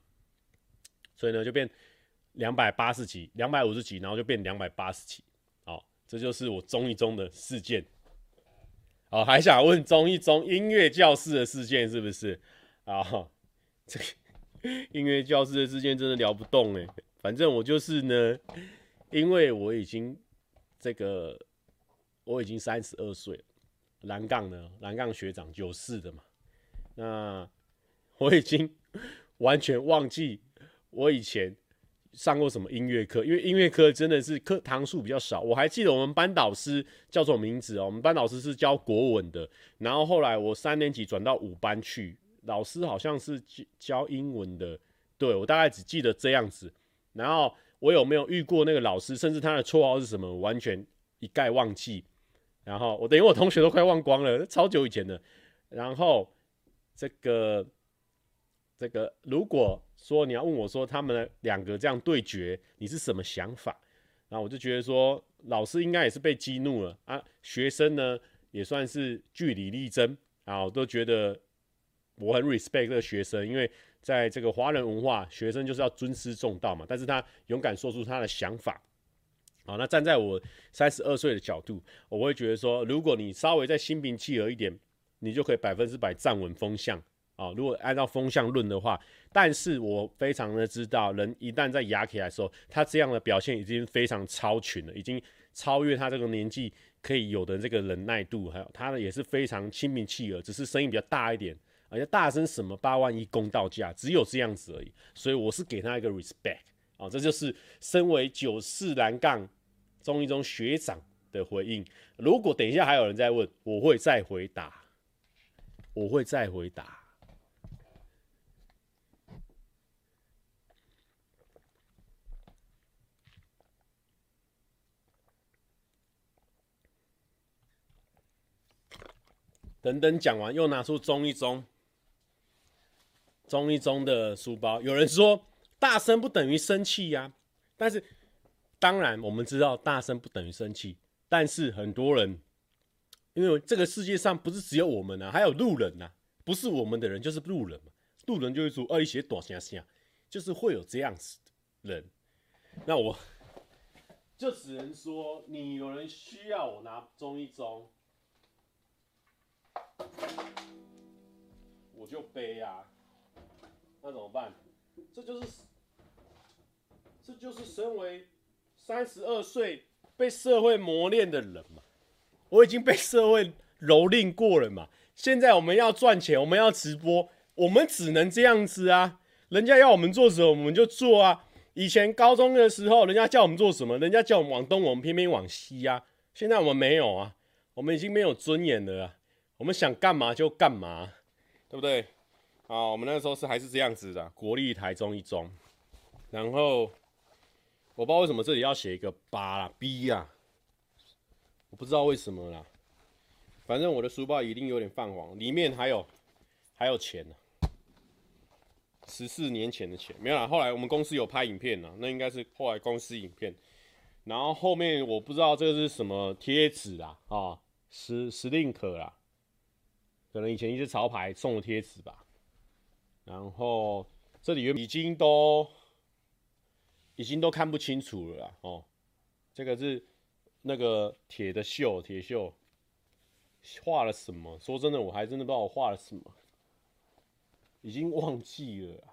所以呢就变。两百八十几，两百五十几，然后就变两百八十几，好，这就是我中一中的事件。好，还想问中一中音乐教室的事件是不是？啊，这个音乐教室的事件真的聊不动哎。反正我就是呢，因为我已经这个我已经三十二岁了，蓝杠呢，蓝杠学长九四的嘛，那我已经完全忘记我以前。上过什么音乐课？因为音乐课真的是课堂数比较少。我还记得我们班导师叫什么名字哦？我们班导师是教国文的。然后后来我三年级转到五班去，老师好像是教英文的。对，我大概只记得这样子。然后我有没有遇过那个老师？甚至他的绰号是什么？完全一概忘记。然后我等于我同学都快忘光了，超久以前的。然后这个。这个如果说你要问我说他们两个这样对决，你是什么想法？然后我就觉得说老师应该也是被激怒了啊，学生呢也算是据理力争啊，我都觉得我很 respect 这个学生，因为在这个华人文化，学生就是要尊师重道嘛。但是他勇敢说出他的想法，好，那站在我三十二岁的角度，我会觉得说，如果你稍微再心平气和一点，你就可以百分之百站稳风向啊。如果按照风向论的话，但是我非常的知道，人一旦在压起来的时候，他这样的表现已经非常超群了，已经超越他这个年纪可以有的这个忍耐度，还有他呢也是非常亲民气耳，只是声音比较大一点，而且大声什么八万一公道价，只有这样子而已。所以我是给他一个 respect 啊，这就是身为九四蓝杠中一中学长的回应。如果等一下还有人在问，我会再回答，我会再回答。等等讲完，又拿出中一中，中一中的书包。有人说大声不等于生气呀，但是当然我们知道大声不等于生气，但是很多人因为这个世界上不是只有我们啊，还有路人呐、不是我们的人就是路人嘛，路人就会说哦，一些短声声，就是会有这样子的人。那我就只能说，你有人需要我拿中一中。我就背啊，那怎么办？这就是，这就是身为三十二岁被社会磨练的人嘛。我已经被社会蹂躏过了嘛。现在我们要赚钱，我们要直播，我们只能这样子啊。人家要我们做什么，我们就做啊。以前高中的时候，人家叫我们做什么，人家叫我们往东，我们偏偏往西啊。现在我们没有啊，我们已经没有尊严了啊。我们想干嘛就干嘛，对不对？啊，我们那个时候是还是这样子的，国立台中一中。然后我不知道为什么这里要写一个八啦 B 呀、啊，我不知道为什么啦。反正我的书包一定有点泛黄，里面还有还有钱呢，十四年前的钱没有啦。后来我们公司有拍影片呢，那应该是后来公司影片。然后后面我不知道这个是什么贴纸啦，啊，是是 link 啦。可能以前一些潮牌送的贴纸吧，然后这里已经都已经都看不清楚了啦哦，这个是那个铁的锈，铁锈画了什么？说真的，我还真的不知道我画了什么，已经忘记了。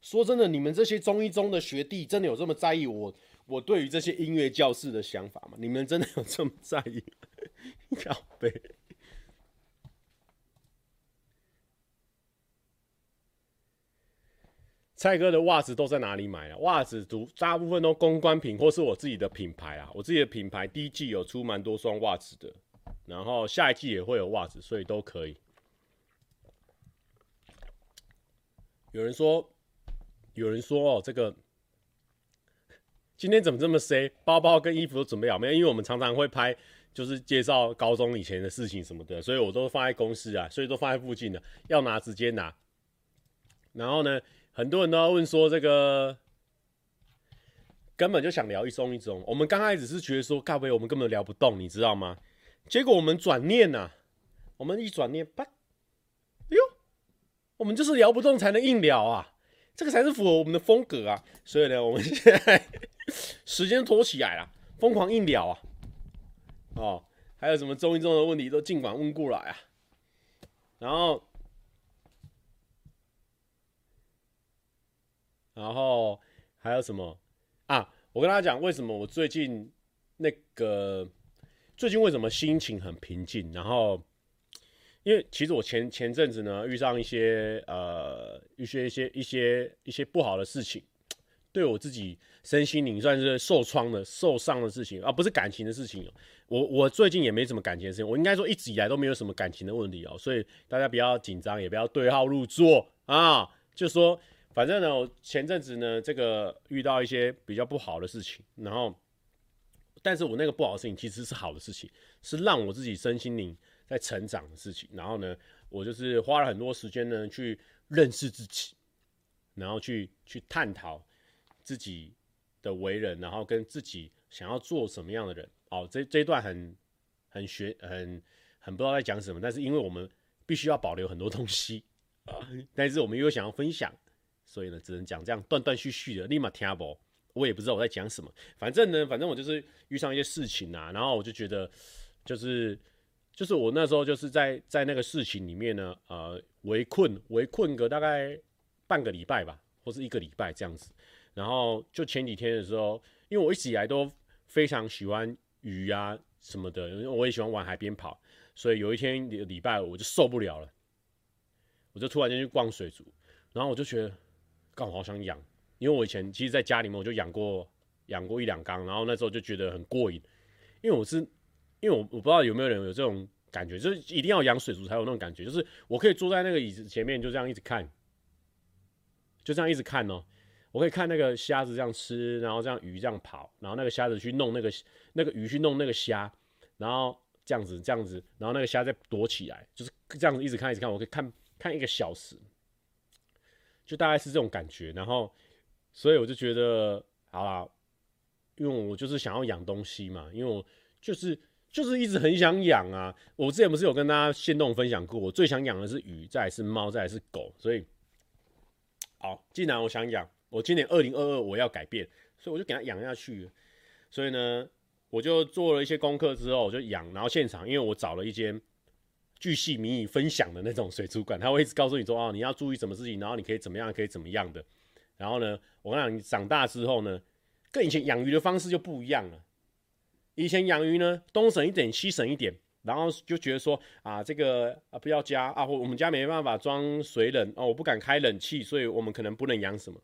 说真的，你们这些中一中的学弟真的有这么在意我我对于这些音乐教室的想法吗？你们真的有这么在意？靠北。蔡哥的袜子都在哪里买啊？袜子都大部分都公关品或是我自己的品牌啊。我自己的品牌第一季有出蛮多双袜子的，然后下一季也会有袜子，所以都可以。有人说，有人说哦，这个今天怎么这么塞？包包跟衣服都准备好没有？因为我们常常会拍。就是介绍高中以前的事情什么的，所以我都放在公司啊，所以都放在附近的，要拿直接拿。然后呢，很多人都要问说这个，根本就想聊一松一松。我们刚开始是觉得说，靠北我们根本聊不动，你知道吗？结果我们转念呐、啊，我们一转念，啪，哎呦，我们就是聊不动才能硬聊啊，这个才是符合我们的风格啊。所以呢，我们现在 时间拖起来了，疯狂硬聊啊。哦，还有什么中医中的问题都尽管问过来啊。然后，然后还有什么啊？我跟大家讲，为什么我最近那个最近为什么心情很平静？然后，因为其实我前前阵子呢遇上一些呃一些一些一些一些不好的事情。对我自己身心灵算是受创的、受伤的事情，而、啊、不是感情的事情。我我最近也没什么感情的事情，我应该说一直以来都没有什么感情的问题哦。所以大家不要紧张，也不要对号入座啊。就说反正呢，我前阵子呢，这个遇到一些比较不好的事情，然后，但是我那个不好的事情其实是好的事情，是让我自己身心灵在成长的事情。然后呢，我就是花了很多时间呢去认识自己，然后去去探讨。自己的为人，然后跟自己想要做什么样的人，哦，这这一段很很学很很不知道在讲什么，但是因为我们必须要保留很多东西啊，但是我们又想要分享，所以呢，只能讲这样断断续续的，立马听不，我也不知道我在讲什么，反正呢，反正我就是遇上一些事情啊，然后我就觉得就是就是我那时候就是在在那个事情里面呢，呃，围困围困个大概半个礼拜吧，或是一个礼拜这样子。然后就前几天的时候，因为我一直以来都非常喜欢鱼啊什么的，因为我也喜欢往海边跑，所以有一天礼拜五我就受不了了，我就突然间去逛水族，然后我就觉得，刚好想养，因为我以前其实在家里面我就养过养过一两缸，然后那时候就觉得很过瘾，因为我是。因为我我不知道有没有人有这种感觉，就是一定要养水族才有那种感觉，就是我可以坐在那个椅子前面，就这样一直看，就这样一直看哦。我可以看那个虾子这样吃，然后这样鱼这样跑，然后那个虾子去弄那个那个鱼去弄那个虾，然后这样子这样子，然后那个虾再躲起来，就是这样子一直看一直看，我可以看看一个小时，就大概是这种感觉。然后所以我就觉得好啦，因为我就是想要养东西嘛，因为我就是。就是一直很想养啊！我之前不是有跟大家先动分享过，我最想养的是鱼，再是猫，再是狗。所以，好，既然我想养，我今年二零二二我要改变，所以我就给他养下去。所以呢，我就做了一些功课之后，我就养。然后现场，因为我找了一间巨细靡遗分享的那种水族馆，他会一直告诉你说，哦，你要注意什么事情，然后你可以怎么样，可以怎么样的。然后呢，我跟你讲，你长大之后呢，跟以前养鱼的方式就不一样了。以前养鱼呢，东省一点西省一点，然后就觉得说啊，这个啊不要加啊，我我们家没办法装水冷哦，我不敢开冷气，所以我们可能不能养什么。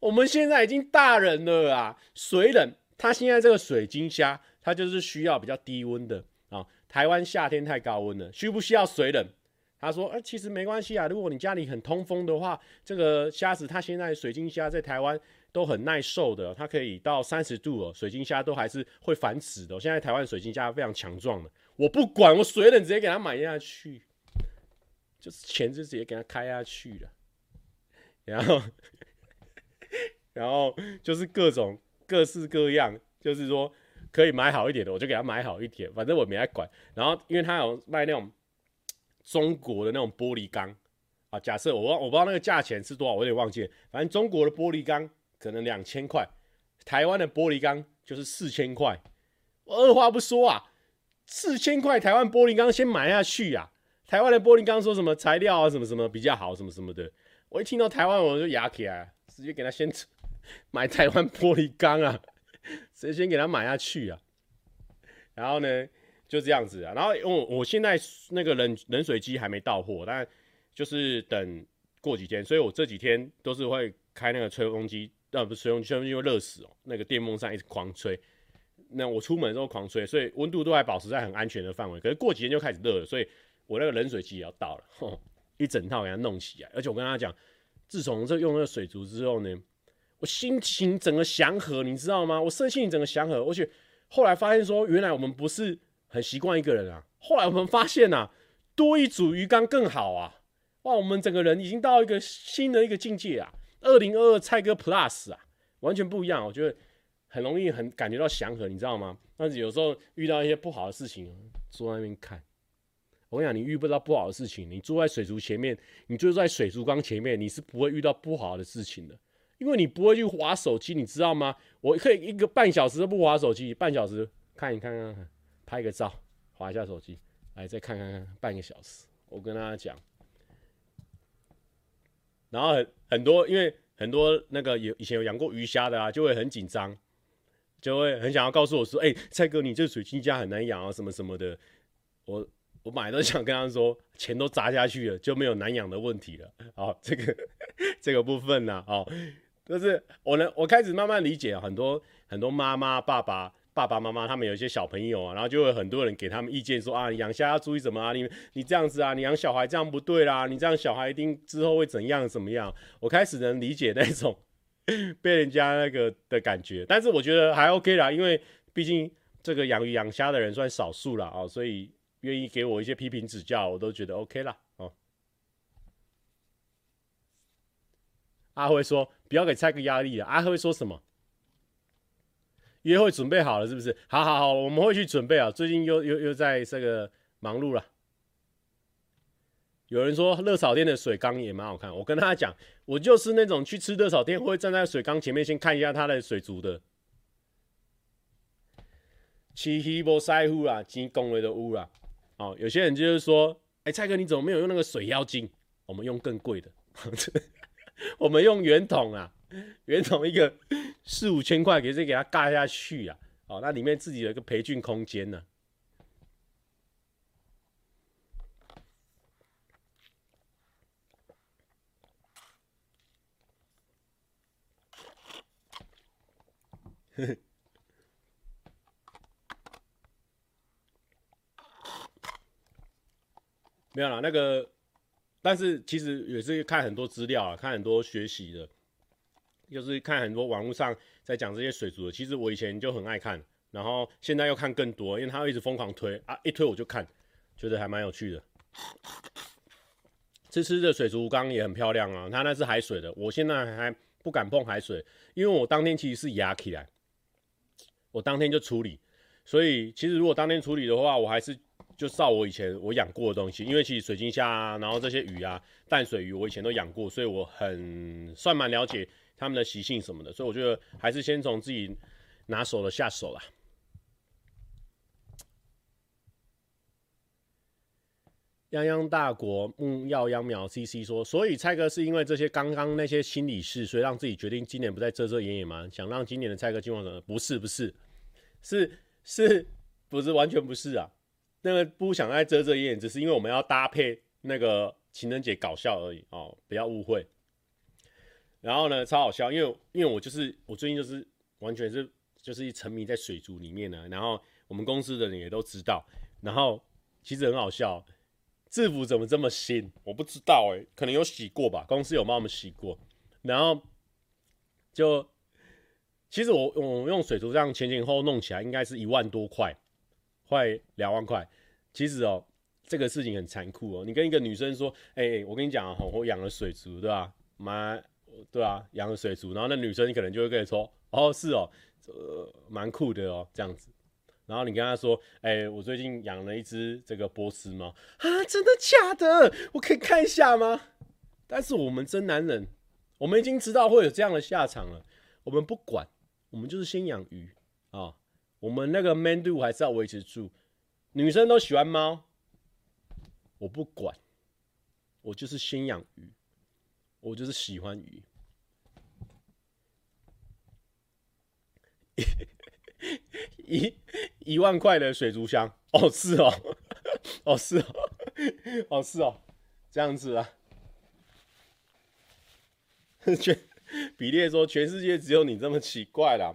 我们现在已经大人了啊，水冷，它现在这个水晶虾，它就是需要比较低温的啊。台湾夏天太高温了，需不需要水冷？他说，哎、其实没关系啊，如果你家里很通风的话，这个虾子它现在水晶虾在台湾。都很耐受的，它可以到三十度哦，水晶虾都还是会繁殖的。现在台湾水晶虾非常强壮的，我不管，我水冷直接给它买下去，就是钱就直接给它开下去了。然后，然后就是各种各式各样，就是说可以买好一点的，我就给他买好一点，反正我没爱管。然后，因为他有卖那种中国的那种玻璃缸啊，假设我我不知道那个价钱是多少，我有点忘记，反正中国的玻璃缸。可能两千块，台湾的玻璃缸就是四千块。我二话不说啊，四千块台湾玻璃缸先买下去啊。台湾的玻璃缸说什么材料啊，什么什么比较好，什么什么的。我一听到台湾我就哑起来，直接给他先买台湾玻璃缸啊，谁先给他买下去啊。然后呢，就这样子啊。然后我我现在那个冷冷水机还没到货，但就是等过几天，所以我这几天都是会开那个吹风机。那、不是吹风机，吹风机会热死哦。那个电风扇一直狂吹，那我出门的时候狂吹，所以温度都还保持在很安全的范围。可是过几天就开始热了，所以我那个冷水机也要到了，一整套给它弄起来。而且我跟他讲，自从这用那个水族之后呢，我心情整个祥和，你知道吗？我身心整个祥和。而且后来发现说，原来我们不是很习惯一个人啊。后来我们发现啊，多一组鱼缸更好啊！哇，我们整个人已经到一个新的一个境界啊！二零二二蔡哥 Plus 啊，完全不一样。我觉得很容易很感觉到祥和，你知道吗？但是有时候遇到一些不好的事情，坐在那边看。我跟你讲，你遇不到不好的事情，你坐在水族前面，你就在水族缸前面，你是不会遇到不好的事情的，因为你不会去划手机，你知道吗？我可以一个半小时都不划手机，半小时看一看看看，拍个照，划一下手机，来再看看看，半个小时。我跟大家讲。然后很很多，因为很多那个有以前有养过鱼虾的啊，就会很紧张，就会很想要告诉我说：“哎、蔡哥，你这水晶虾很难养啊，什么什么的。我”我我本来都想跟他说，钱都砸下去了，就没有难养的问题了。好，这个 这个部分呢、哦，就是我能，我开始慢慢理解很多很多妈妈爸爸。爸爸妈妈他们有一些小朋友啊，然后就会很多人给他们意见说啊，养虾要注意什么啊？你你这样子啊，你养小孩这样不对啦，你这样小孩一定之后会怎样怎么样？我开始能理解那种 被人家那个的感觉，但是我觉得还 OK 啦，因为毕竟这个养鱼养虾的人算少数啦。哦，所以愿意给我一些批评指教，我都觉得 OK 啦。哦，阿辉说不要给蔡哥压力了，阿辉说什么？约会准备好了是不是？好好好，我们会去准备啊。最近又又又在这个忙碌了。有人说热炒店的水缸也蛮好看，我跟他讲，我就是那种去吃热炒店会站在水缸前面先看一下他的水族的。吃鱼无师傅啦，钱讲的都有啦。哦，有些人就是说，哎、蔡哥你怎么没有用那个水妖精？我们用更贵的，我们用圆筒啊，圆筒一个四五千块，给这给它盖下去啊，哦，那里面自己有一个培训空间呢。没有啦，那个，但是其实也是看很多资料啊，看很多学习的，就是看很多网络上在讲这些水族的。其实我以前就很爱看，然后现在又看更多，因为他一直疯狂推啊，一推我就看，觉得还蛮有趣的。吃吃的水族缸也很漂亮啊，它那是海水的，我现在还不敢碰海水，因为我当天其实是压起来，我当天就处理，所以其实如果当天处理的话，我还是。就照我以前我养过的东西，因为其实水晶虾啊，然后这些鱼啊，淡水鱼我以前都养过，所以我很算蛮了解它们的习性什么的，所以我觉得还是先从自己拿手的下手啦。泱泱大国木曜秧苗 CC 说，所以蔡哥是因为这些刚刚那些心理事，所以让自己决定今年不再遮遮掩掩吗？想让今年的蔡哥进化什么？不是不是，是是不是完全不是啊？那个不想再遮遮掩掩，只是因为我们要搭配那个情人节搞笑而已哦，不要误会。然后呢，超好笑，因为因为我就是我最近就是完全是就是一沉迷在水族里面呢。然后我们公司的人也都知道。然后其实很好笑，制服怎么这么新？我不知道哎、可能有洗过吧，公司有帮我们洗过。然后就其实我我用水族这样前前后后弄起来，应该是一万多块。快两万块，其实哦，这个事情很残酷哦。你跟一个女生说，哎、我跟你讲啊，我养了水族，对吧？蛮，对啊，养了水族，然后那女生可能就会跟你说，哦，是哦，呃，蛮酷的哦，这样子。然后你跟她说，哎、我最近养了一只这个波斯猫啊，真的假的？我可以看一下吗？但是我们真男人，我们已经知道会有这样的下场了，我们不管，我们就是先养鱼啊。我们那个 man do 还是要维持住，女生都喜欢猫，我不管，我就是先养鱼，我就是喜欢鱼，一一万块的水族箱，哦是哦，哦是哦，哦是哦，这样子啊，全比列说全世界只有你这么奇怪啦。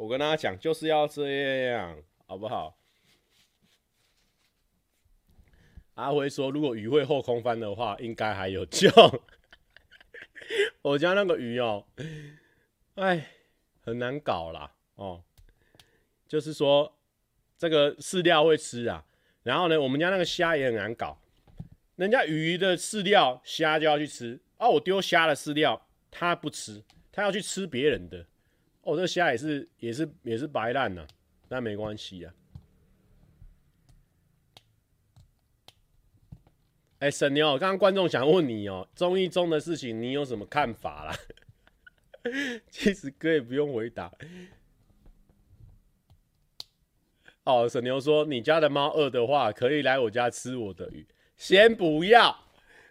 我跟大家讲，就是要这样，好不好？阿辉说，如果鱼会后空翻的话，应该还有救。我家那个鱼哦，哎，很难搞啦哦。就是说，这个饲料会吃啊，然后呢，我们家那个虾也很难搞。人家鱼的饲料，虾就要去吃啊。我丢虾的饲料，它不吃，它要去吃别人的。哦，这虾也是也是也是白烂呐，那没关系啊。哎，沈牛，刚刚观众想问你哦，综艺中的事情你有什么看法啦？其实哥也不用回答。哦，沈牛说，你家的猫饿的话，可以来我家吃我的鱼。先不要，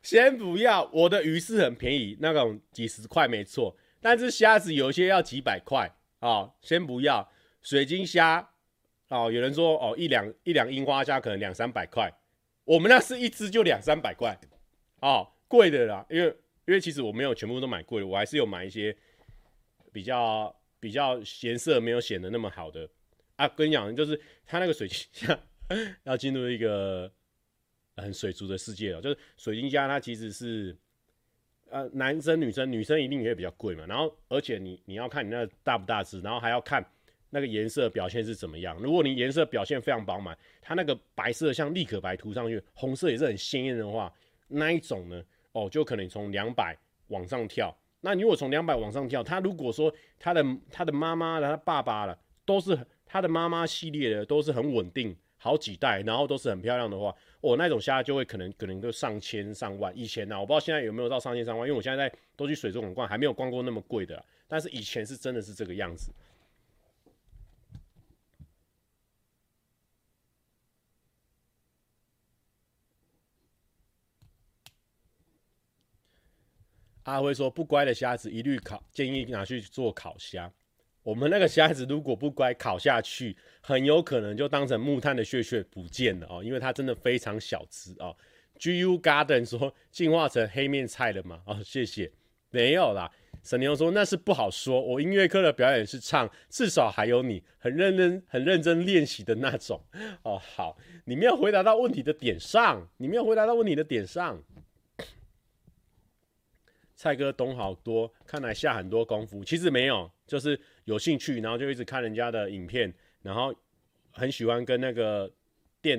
先不要，我的鱼是很便宜，那种几十块没错。但是虾子有些要几百块啊，先不要。水晶虾哦，有人说哦，一两一两樱花虾可能两三百块，我们那是一只就两三百块，哦，贵的啦。因为因为其实我没有全部都买贵的，我还是有买一些比较比较颜色没有显得那么好的啊。跟你讲，就是它那个水晶虾 要进入一个很水族的世界了，就是水晶虾它其实是。呃，男生女生，女生一定也会比较贵嘛。然后，而且你你要看你那大不大只，然后还要看那个颜色表现是怎么样。如果你颜色表现非常饱满，它那个白色像立可白涂上去，红色也是很鲜艳的话，那一种呢，哦，就可能从两百往上跳。那你如果从两百往上跳，他如果说他的他的妈妈了他爸爸了，都是他的妈妈系列的，都是很稳定。好几袋然后都是很漂亮的话我那种虾就会可能可能就上千上万。以前呢我不知道现在有没有到上千上万因为我现在在都去水族馆逛还没有逛过那么贵的但是以前是真的是这个样子。阿辉说不乖的虾子一律考建议拿去做烤虾。我们那个虾子如果不乖，烤下去很有可能就当成木炭的屑屑不见了哦，因为它真的非常小只哦。GU Garden 说进化成黑面菜了吗？哦，谢谢，没有啦。沈牛说那是不好说，我音乐课的表演是唱，至少还有你很认真、很认真练习的那种。哦，好，你没有回答到问题的点上，你没有回答到问题的点上。蔡哥懂好多，看来下很多功夫，其实没有，就是有兴趣，然后就一直看人家的影片，然后很喜欢跟那个店，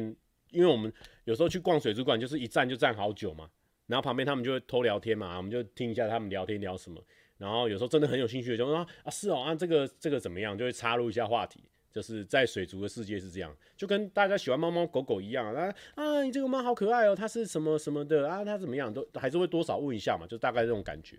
因为我们有时候去逛水族馆，就是一站就站好久嘛，然后旁边他们就会偷聊天嘛，我们就听一下他们聊天聊什么，然后有时候真的很有兴趣的就说啊是哦啊这个这个怎么样，就会插入一下话题。就是在水族的世界是这样，就跟大家喜欢猫猫狗狗一样啊啊，你这个猫好可爱哦，它是什么什么的啊，它怎么样都还是会多少问一下嘛，就大概这种感觉。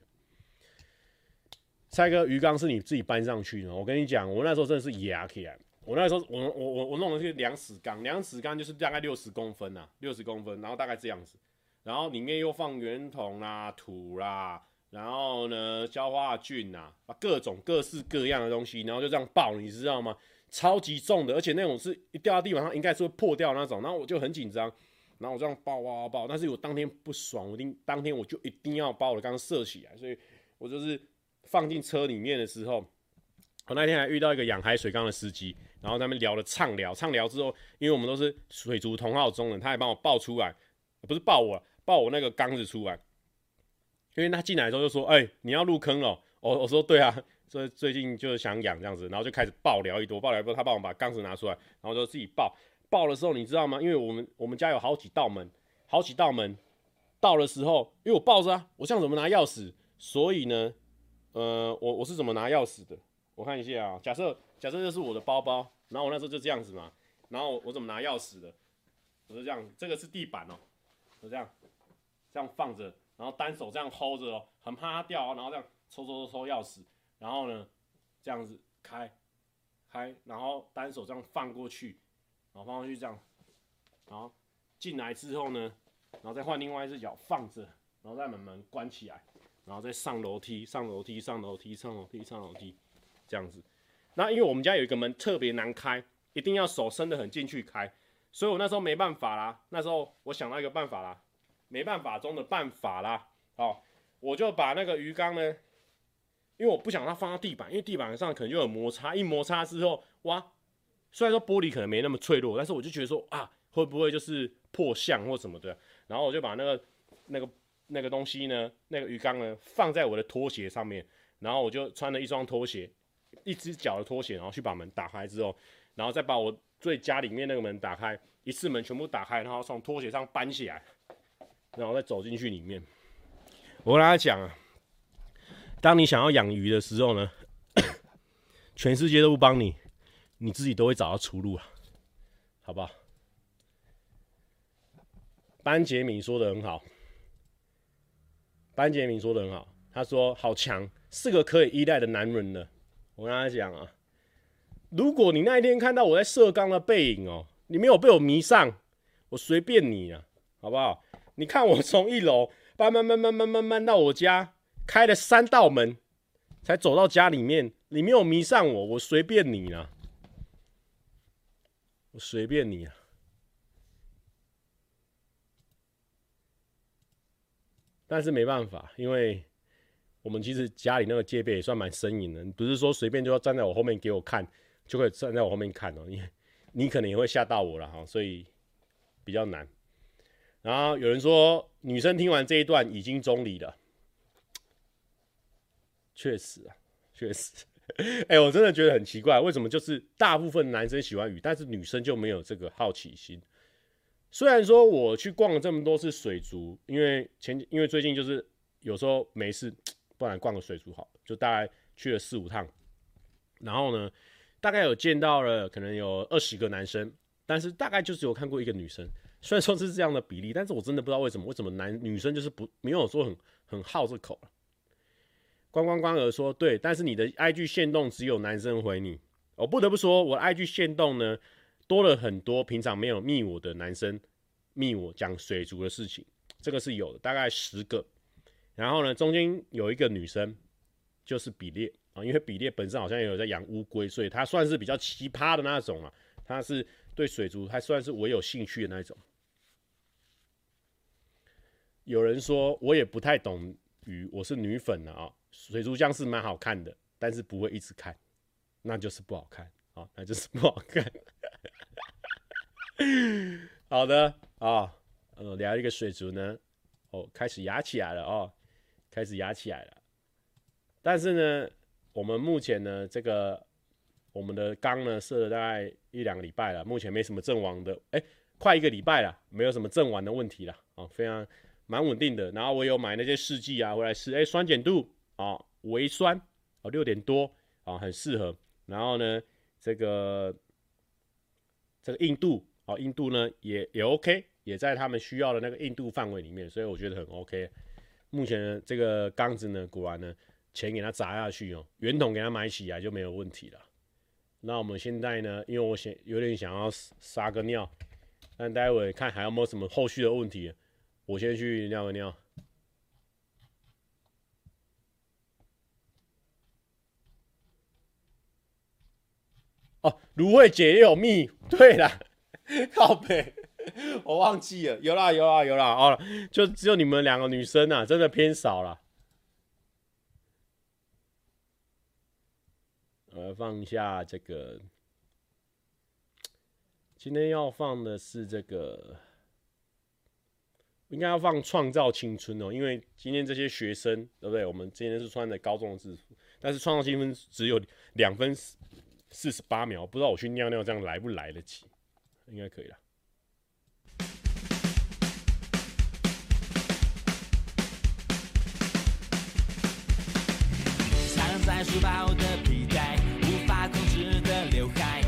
蔡哥鱼缸是你自己搬上去的，我跟你讲，我那时候真的是压起来，我那时候我我我我弄的是两尺缸，两尺缸就是大概六十公分呐，六十公分，然后大概这样子，然后里面又放圆筒啦、土啦，然后呢消化菌呐，啊各种各式各样的东西，然后就这样爆，你知道吗？超级重的，而且那种是一掉到地板上应该是会破掉那种，然后我就很紧张，然后我这样抱抱抱，但是我当天不爽，我定当天我就一定要把我的缸射起来，所以我就是放进车里面的时候，我那天还遇到一个养海水缸的司机，然后他们聊了畅聊，畅聊之后，因为我们都是水族同好中人，他还帮我抱出来，不是抱我，抱我那个缸子出来，因为他进来的时候就说，哎、你要入坑了，我我说对啊。所以最近就是想养这样子，然后就开始爆聊一多，爆聊一多，他帮我把缸子拿出来，然后就自己爆。爆的时候你知道吗？因为我们我们家有好几道门，好几道门。到的时候，因为我抱着啊，我像怎么拿钥匙？所以呢，呃，我我是怎么拿钥匙的？我看一下啊，假设假设这是我的包包，然后我那时候就这样子嘛，然后我怎么拿钥匙的？我是这样，这个是地板哦、喔，就这样这样放着，然后单手这样 hold 着哦，很怕它掉，然后这样抽抽抽抽钥匙。然后呢，这样子开，开，然后单手这样放过去，然后放过去这样，然后进来之后呢，然后再换另外一只脚放着，然后再把门关起来，然后再上楼梯，上楼梯，上楼梯，上楼梯，上楼梯，这样子。那因为我们家有一个门特别难开，一定要手伸得很进去开，所以我那时候没办法啦。那时候我想到一个办法啦，没办法中的办法啦。好，我就把那个鱼缸呢。因为我不想它放到地板，因为地板上可能就有摩擦，一摩擦之后，哇，虽然说玻璃可能没那么脆弱，但是我就觉得说啊，会不会就是破相或什么的？然后我就把那个那个那个东西呢，那个鱼缸呢，放在我的拖鞋上面，然后我就穿了一双拖鞋，一只脚的拖鞋，然后去把门打开之后，然后再把我最家里面那个门打开，一次门全部打开，然后从拖鞋上搬起来，然后再走进去里面。我跟大家讲啊。当你想要养鱼的时候呢，全世界都不帮你，你自己都会找到出路啊，好不好？班杰明说的很好，班杰明说的很好，他说好强，是个可以依赖的男人呢。我跟他讲啊，如果你那一天看到我在射缸的背影哦，你没有被我迷上，我随便你啊，好不好？你看我从一楼搬搬搬搬搬搬搬到我家。开了三道门，才走到家里面。你没有迷上我，我随便你啦，我随便你啊。但是没办法，因为我们其实家里那个戒备也算蛮森严的，不是说随便就要站在我后面给我看，就可以站在我后面看哦。你你可能也会吓到我了哈，所以比较难。然后有人说，女生听完这一段已经中离了。确实啊，确实，哎、我真的觉得很奇怪，为什么就是大部分男生喜欢鱼，但是女生就没有这个好奇心？虽然说我去逛了这么多次水族，因为前因为最近就是有时候没事，不然逛个水族好，就大概去了四五趟，然后呢，大概有见到了可能有二十个男生，但是大概就只有看过一个女生。虽然说是这样的比例，但是我真的不知道为什么，为什么男女生就是不没有说很很好这口关关关儿说：“对，但是你的 IG 限动只有男生回你，我不得不说，我 IG 限动呢多了很多平常没有密我的男生密我讲水族的事情，这个是有的，大概十个，然后呢，中间有一个女生，就是比列啊，因为比列本身好像也有在养乌龟，所以他算是比较奇葩的那种啊。他是对水族还算是我有兴趣的那种。有人说我也不太懂鱼，我是女粉的啊。水族箱是蛮好看的，但是不会一直看，那就是不好看啊，那就是不好看。好的啊，呃，聊一个水族呢，哦，开始压起来了哦，开始压起来了。但是呢，我们目前呢，这个我们的缸呢设了大概一两个礼拜了，目前没什么阵亡的，哎，快一个礼拜了，没有什么阵亡的问题了啊，非常蛮稳定的。然后我有买那些试剂啊回来试，哎，酸碱度啊微酸啊六点多啊，很适合。然后呢，这个这个硬度。好，硬度呢也也 OK，也在他们需要的那个硬度范围里面，所以我觉得很 OK。目前呢，这个缸子呢，果然呢，钱给它砸下去哦，圆筒给它买起来就没有问题了。那我们现在呢，因为我想有点想要撒个尿，但待会看还有没有什么后续的问题，我先去尿个尿。哦，芦荟姐也有蜜，对了。靠北，我忘记了，有啦有啦有啦哦，就只有你们两个女生啊，真的偏少了。呃，放一下这个，今天要放的是这个，应该要放《创造青春》哦，因为今天这些学生对不对？我们今天是穿的高中的制服，但是《创造青春》只有两分四十八秒，不知道我去尿尿这样来不来得及。应该可以了。藏在书包的皮带，无法控制的刘海，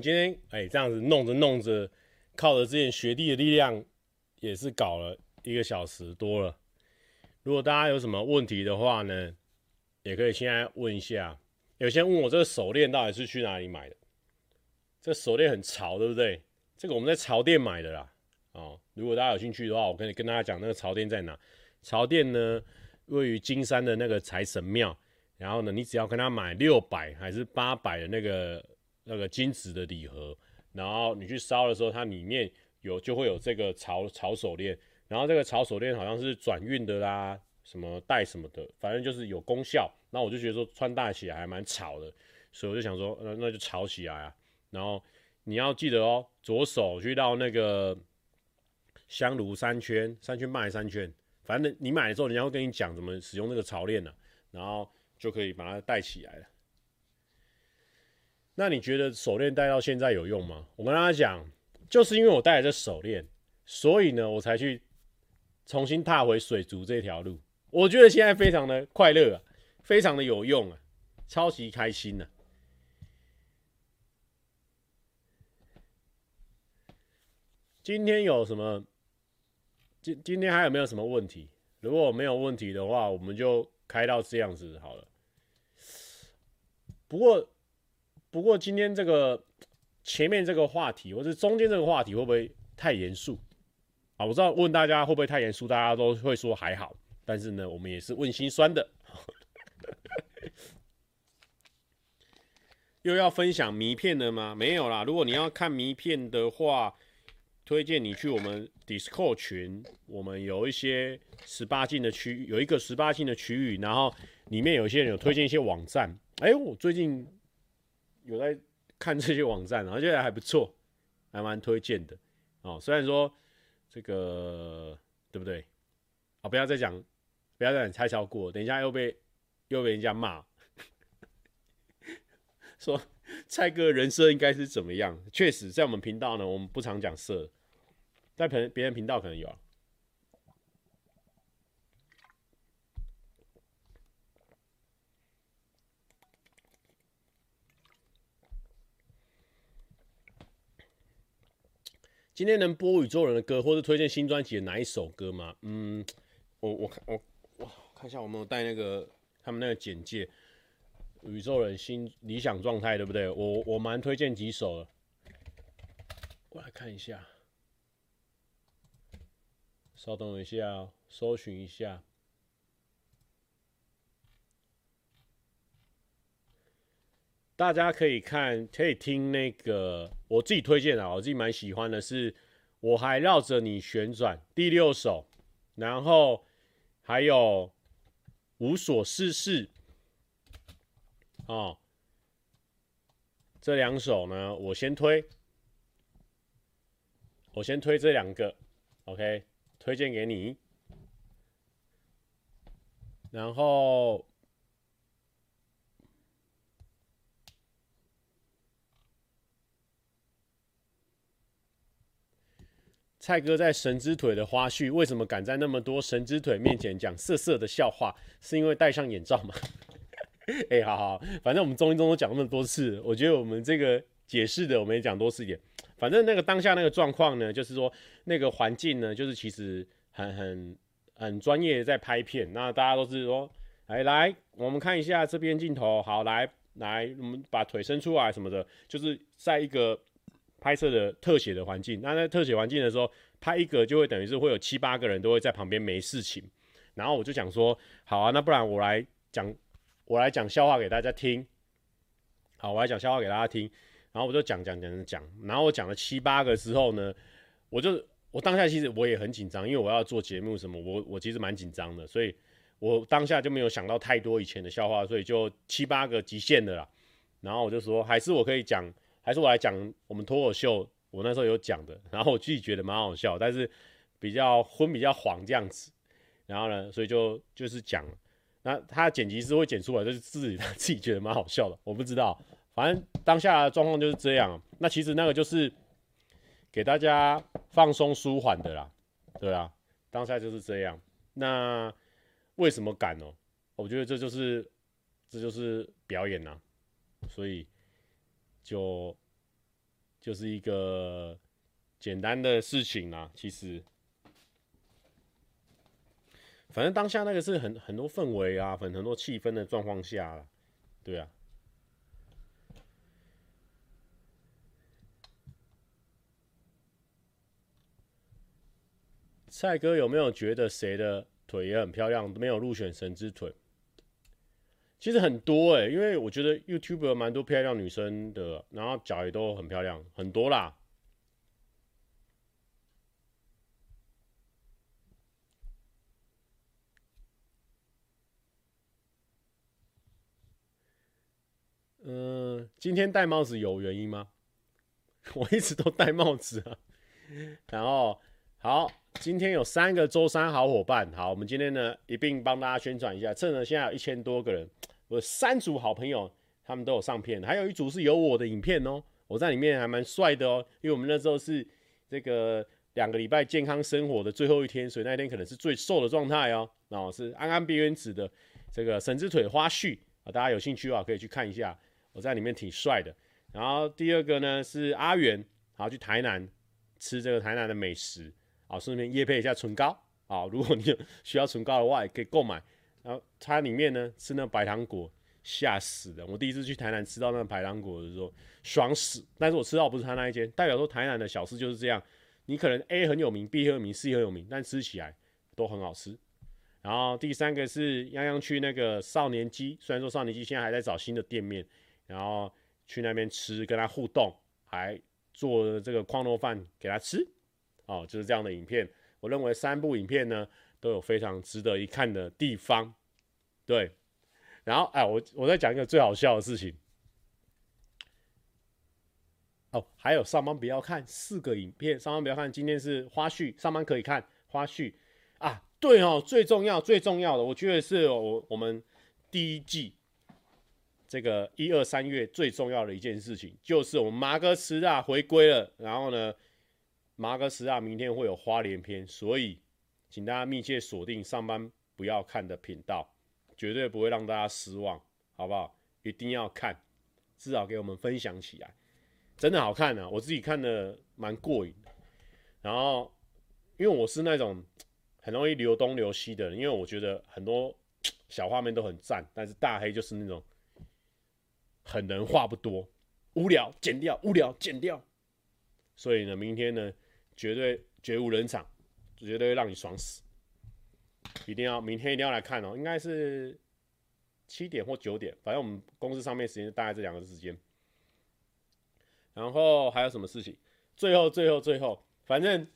今天哎、这样子弄着弄着，靠着之前学弟的力量，也是搞了一个小时多了。如果大家有什么问题的话呢，也可以现在问一下。有些人问我这个手链到底是去哪里买的？这手链很潮，对不对？这个我们在潮店买的啦。哦。如果大家有兴趣的话，我可以跟大家讲那个潮店在哪。潮店呢，位于金山的那个财神庙。然后呢，你只要跟他买六百还是八百的那个那个金子的礼盒，然后你去烧的时候，它里面有就会有这个潮潮手链。然后这个潮手链好像是转运的啦，什么带什么的，反正就是有功效。那我就觉得说穿戴起来还蛮潮的，所以我就想说，那那就潮起来啊。然后你要记得哦，左手去到那个香炉三圈，三圈半还是三圈，反正你买的时候，人家会跟你讲怎么使用那个潮链呢，然后就可以把它戴起来了。那你觉得手链戴到现在有用吗？我跟大家讲，就是因为我戴了这手链，所以呢，我才去重新踏回水族这条路。我觉得现在非常的快乐啊，非常的有用啊，超级开心呐、啊。今天有什么？今今天还有没有什么问题？如果没有问题的话，我们就开到这样子好了。不过，不过今天这个前面这个话题，或是中间这个话题，会不会太严肃啊？我知道问大家会不会太严肃，大家都会说还好。但是呢，我们也是问心酸的。又要分享谜片了吗？没有啦。如果你要看谜片的话，推荐你去我们 Discord 群，我们有一些十八禁的区域，有一个十八禁的区域，然后里面有些人有推荐一些网站。哎，我最近有在看这些网站，而且还不错，还蛮推荐的哦。虽然说这个对不对？啊，不要再讲，不要再讲猜超过，等一下又被又被人家骂，说蔡哥人设应该是怎么样？确实，在我们频道呢，我们不常讲色。在别别人频道可能有。今天能播宇宙人的歌，或是推荐新专辑的哪一首歌吗？嗯，我我看我我看一下我没有带那个他们那个简介，宇宙人新理想状态对不对？我我蛮推荐几首的，我来看一下。稍等一下，搜寻一下。大家可以看，可以听那个我自己推荐的，我自己蛮喜欢的是《我还绕着你旋转》第六首，然后还有《无所事事》哦，这两首呢，我先推，我先推这两个，OK。推荐给你，然后蔡哥在神之腿的花絮，为什么敢在那么多神之腿面前讲色色的笑话？是因为戴上眼罩吗？哎、好好，反正我们中一中都讲那么多次，我觉得我们这个解释的，我们也讲多次一点。反正那个当下那个状况呢，就是说那个环境呢，就是其实很很很专业在拍片。那大家都是说，来来，我们看一下这边镜头，好，来来，我们把腿伸出来什么的，就是在一个拍摄的特写的环境。那在特写环境的时候，拍一个就会等于是会有七八个人都会在旁边没事情。然后我就想说，好啊，那不然我来讲，我来讲笑话给大家听。好，我来讲笑话给大家听。然后我就讲讲讲讲，然后我讲了七八个之后呢，我就我当下其实我也很紧张，因为我要做节目什么，我我其实蛮紧张的，所以我当下就没有想到太多以前的笑话，所以就七八个极限的啦。然后我就说，还是我可以讲，还是我来讲我们脱口秀，我那时候有讲的，然后我自己觉得蛮好笑，但是比较昏比较黄这样子。然后呢，所以就就是讲，那他剪辑师会剪出来，就是自己 他自己觉得蛮好笑的，我不知道。反正当下的状况就是这样，那其实那个就是给大家放松舒缓的啦，对啊，当下就是这样。那为什么敢呢？我觉得这就是这就是表演呐，所以就就是一个简单的事情啦。其实，反正当下那个是很很多氛围啊，很很多气氛的状况下啦，对啊。蔡哥有没有觉得谁的腿也很漂亮？没有入选神之腿？其实很多哎、因为我觉得 YouTube 有蛮多漂亮女生的，然后脚也都很漂亮，很多啦。嗯、今天戴帽子有原因吗？我一直都戴帽子啊。然后，好，今天有三个周三好伙伴，好，我们今天呢一并帮大家宣传一下，趁着现在有一千多个人。我三组好朋友，他们都有上片，还有一组是有我的影片哦。我在里面还蛮帅的哦，因为我们那时候是这个两个礼拜健康生活的最后一天，所以那天可能是最瘦的状态哦。然后是安安边缘子的这个神之腿花絮啊，大家有兴趣的话可以去看一下，我在里面挺帅的。然后第二个呢是阿元，好去台南吃这个台南的美食啊，顺便夜配一下唇膏啊，如果你有需要唇膏的话，也可以购买。然后它里面呢吃那白糖果，吓死人！我第一次去台南吃到那白糖果的时候，爽死！但是我吃到不是他那一间，代表说台南的小吃就是这样。你可能 A 很有名，B 很有名，C 很有名，但吃起来都很好吃。然后第三个是泱泱去那个少年鸡，虽然说少年鸡现在还在找新的店面，然后去那边吃，跟他互动，还做这个矿肉饭给他吃。哦，就是这样的影片。我认为三部影片呢。都有非常值得一看的地方，对。然后，哎，我我再讲一个最好笑的事情。哦，还有上班不要看四个影片，上班不要看。今天是花絮，上班可以看花絮啊。对哦，最重要最重要的，我觉得是我我们第一季这个一二三月最重要的一件事情，就是我们麻哥吃辣回归了。然后呢，马克思啊明天会有花莲篇，所以。请大家密切锁定上班不要看的频道，绝对不会让大家失望，好不好？一定要看，至少给我们分享起来，真的好看啊！我自己看的蛮过瘾。然后，因为我是那种很容易流东流西的人，因为我觉得很多小画面都很赞，但是大黑就是那种很能话不多，无聊剪掉，无聊剪掉。所以呢，明天呢，绝对绝无人场。绝对会让你爽死！一定要明天一定要来看哦，应该是七点或九点，反正我们公司上面时间大概这两个时间。然后还有什么事情？最后最后最后，反正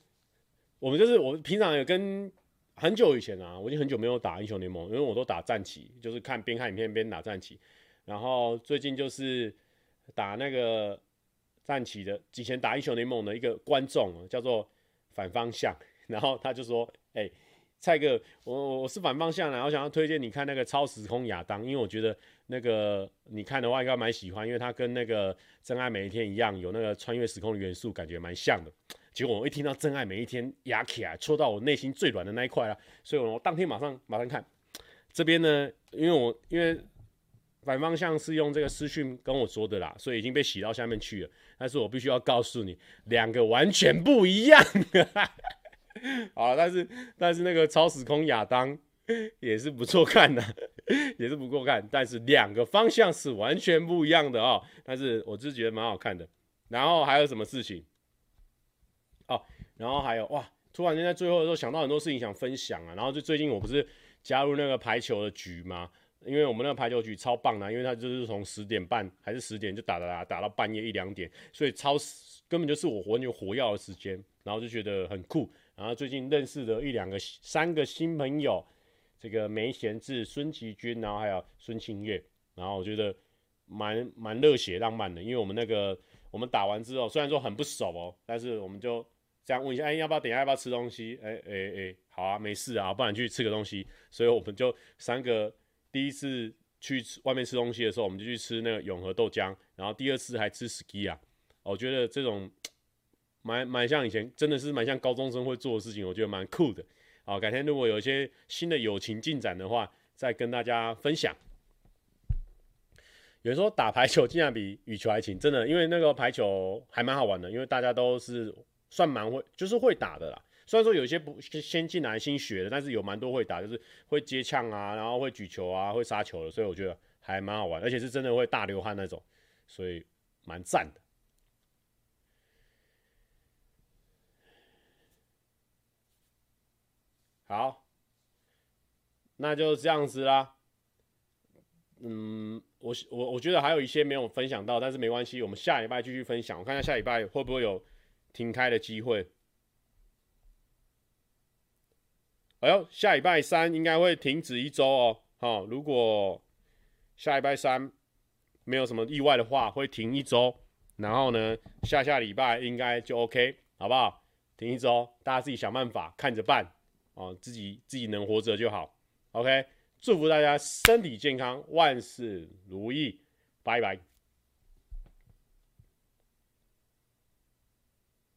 我们就是我平常也跟很久以前啊，我已经很久没有打英雄联盟，因为我都打战棋，就是看边看影片边打战棋。然后最近就是打那个站起的，以前打英雄联盟的一个观众叫做反方向。然后他就说：“哎、蔡哥，我我是反方向，然后想要推荐你看那个超时空亚当，因为我觉得那个你看的话应该蛮喜欢，因为它跟那个真爱每一天一样，有那个穿越时空的元素，感觉蛮像的。结果我一听到真爱每一天压起来，戳到我内心最软的那一块了，所以我当天马上马上看。这边呢，因为我因为反方向是用这个私讯跟我说的啦，所以已经被洗到下面去了。但是我必须要告诉你，两个完全不一样。”好，但是但是那个超时空亚当也是不错看的，也是不错看，但是两个方向是完全不一样的哦。但是我是觉得蛮好看的。然后还有什么事情？哦，然后还有哇，突然间在最后的时候想到很多事情想分享啊。然后就最近我不是加入那个排球的局吗？因为我们那个排球局超棒的，因为它就是从十点半还是十点就打打打打到半夜一两点，所以超根本就是我完全火药的时间。然后就觉得很酷。然后最近认识了一两个、三个新朋友，这个梅贤志、孙吉军，然后还有孙庆月，然后我觉得蛮蛮热血浪漫的。因为我们那个我们打完之后，虽然说很不熟哦，但是我们就这样问一下，哎，要不要等一下要不要吃东西？哎哎哎，好啊，没事啊，不然去吃个东西。所以我们就三个第一次去吃外面吃东西的时候，我们就去吃那个永和豆浆，然后第二次还吃 ski 啊，我觉得这种。蛮蛮像以前，真的是蛮像高中生会做的事情，我觉得蛮酷的。好，改天如果有一些新的友情进展的话，再跟大家分享。有人说打排球竟然比羽球还勤，真的，因为那个排球还蛮好玩的，因为大家都是算蛮会，就是会打的啦。虽然说有些不先进来新学的，但是有蛮多会打，就是会接枪啊，然后会举球啊，会杀球的，所以我觉得还蛮好玩，而且是真的会大流汗那种，所以蛮赞的。好，那就这样子啦。嗯，我我我觉得还有一些没有分享到，但是没关系，我们下礼拜继续分享。我看一下下礼拜会不会有停开的机会。哎呦，下礼拜三应该会停止一周哦。好，如果下礼拜三没有什么意外的话，会停一周。然后呢，下下礼拜应该就 OK，好不好？停一周，大家自己想办法，看着办哦。自己自己能活着就好。OK，祝福大家身体健康，万事如意，拜拜。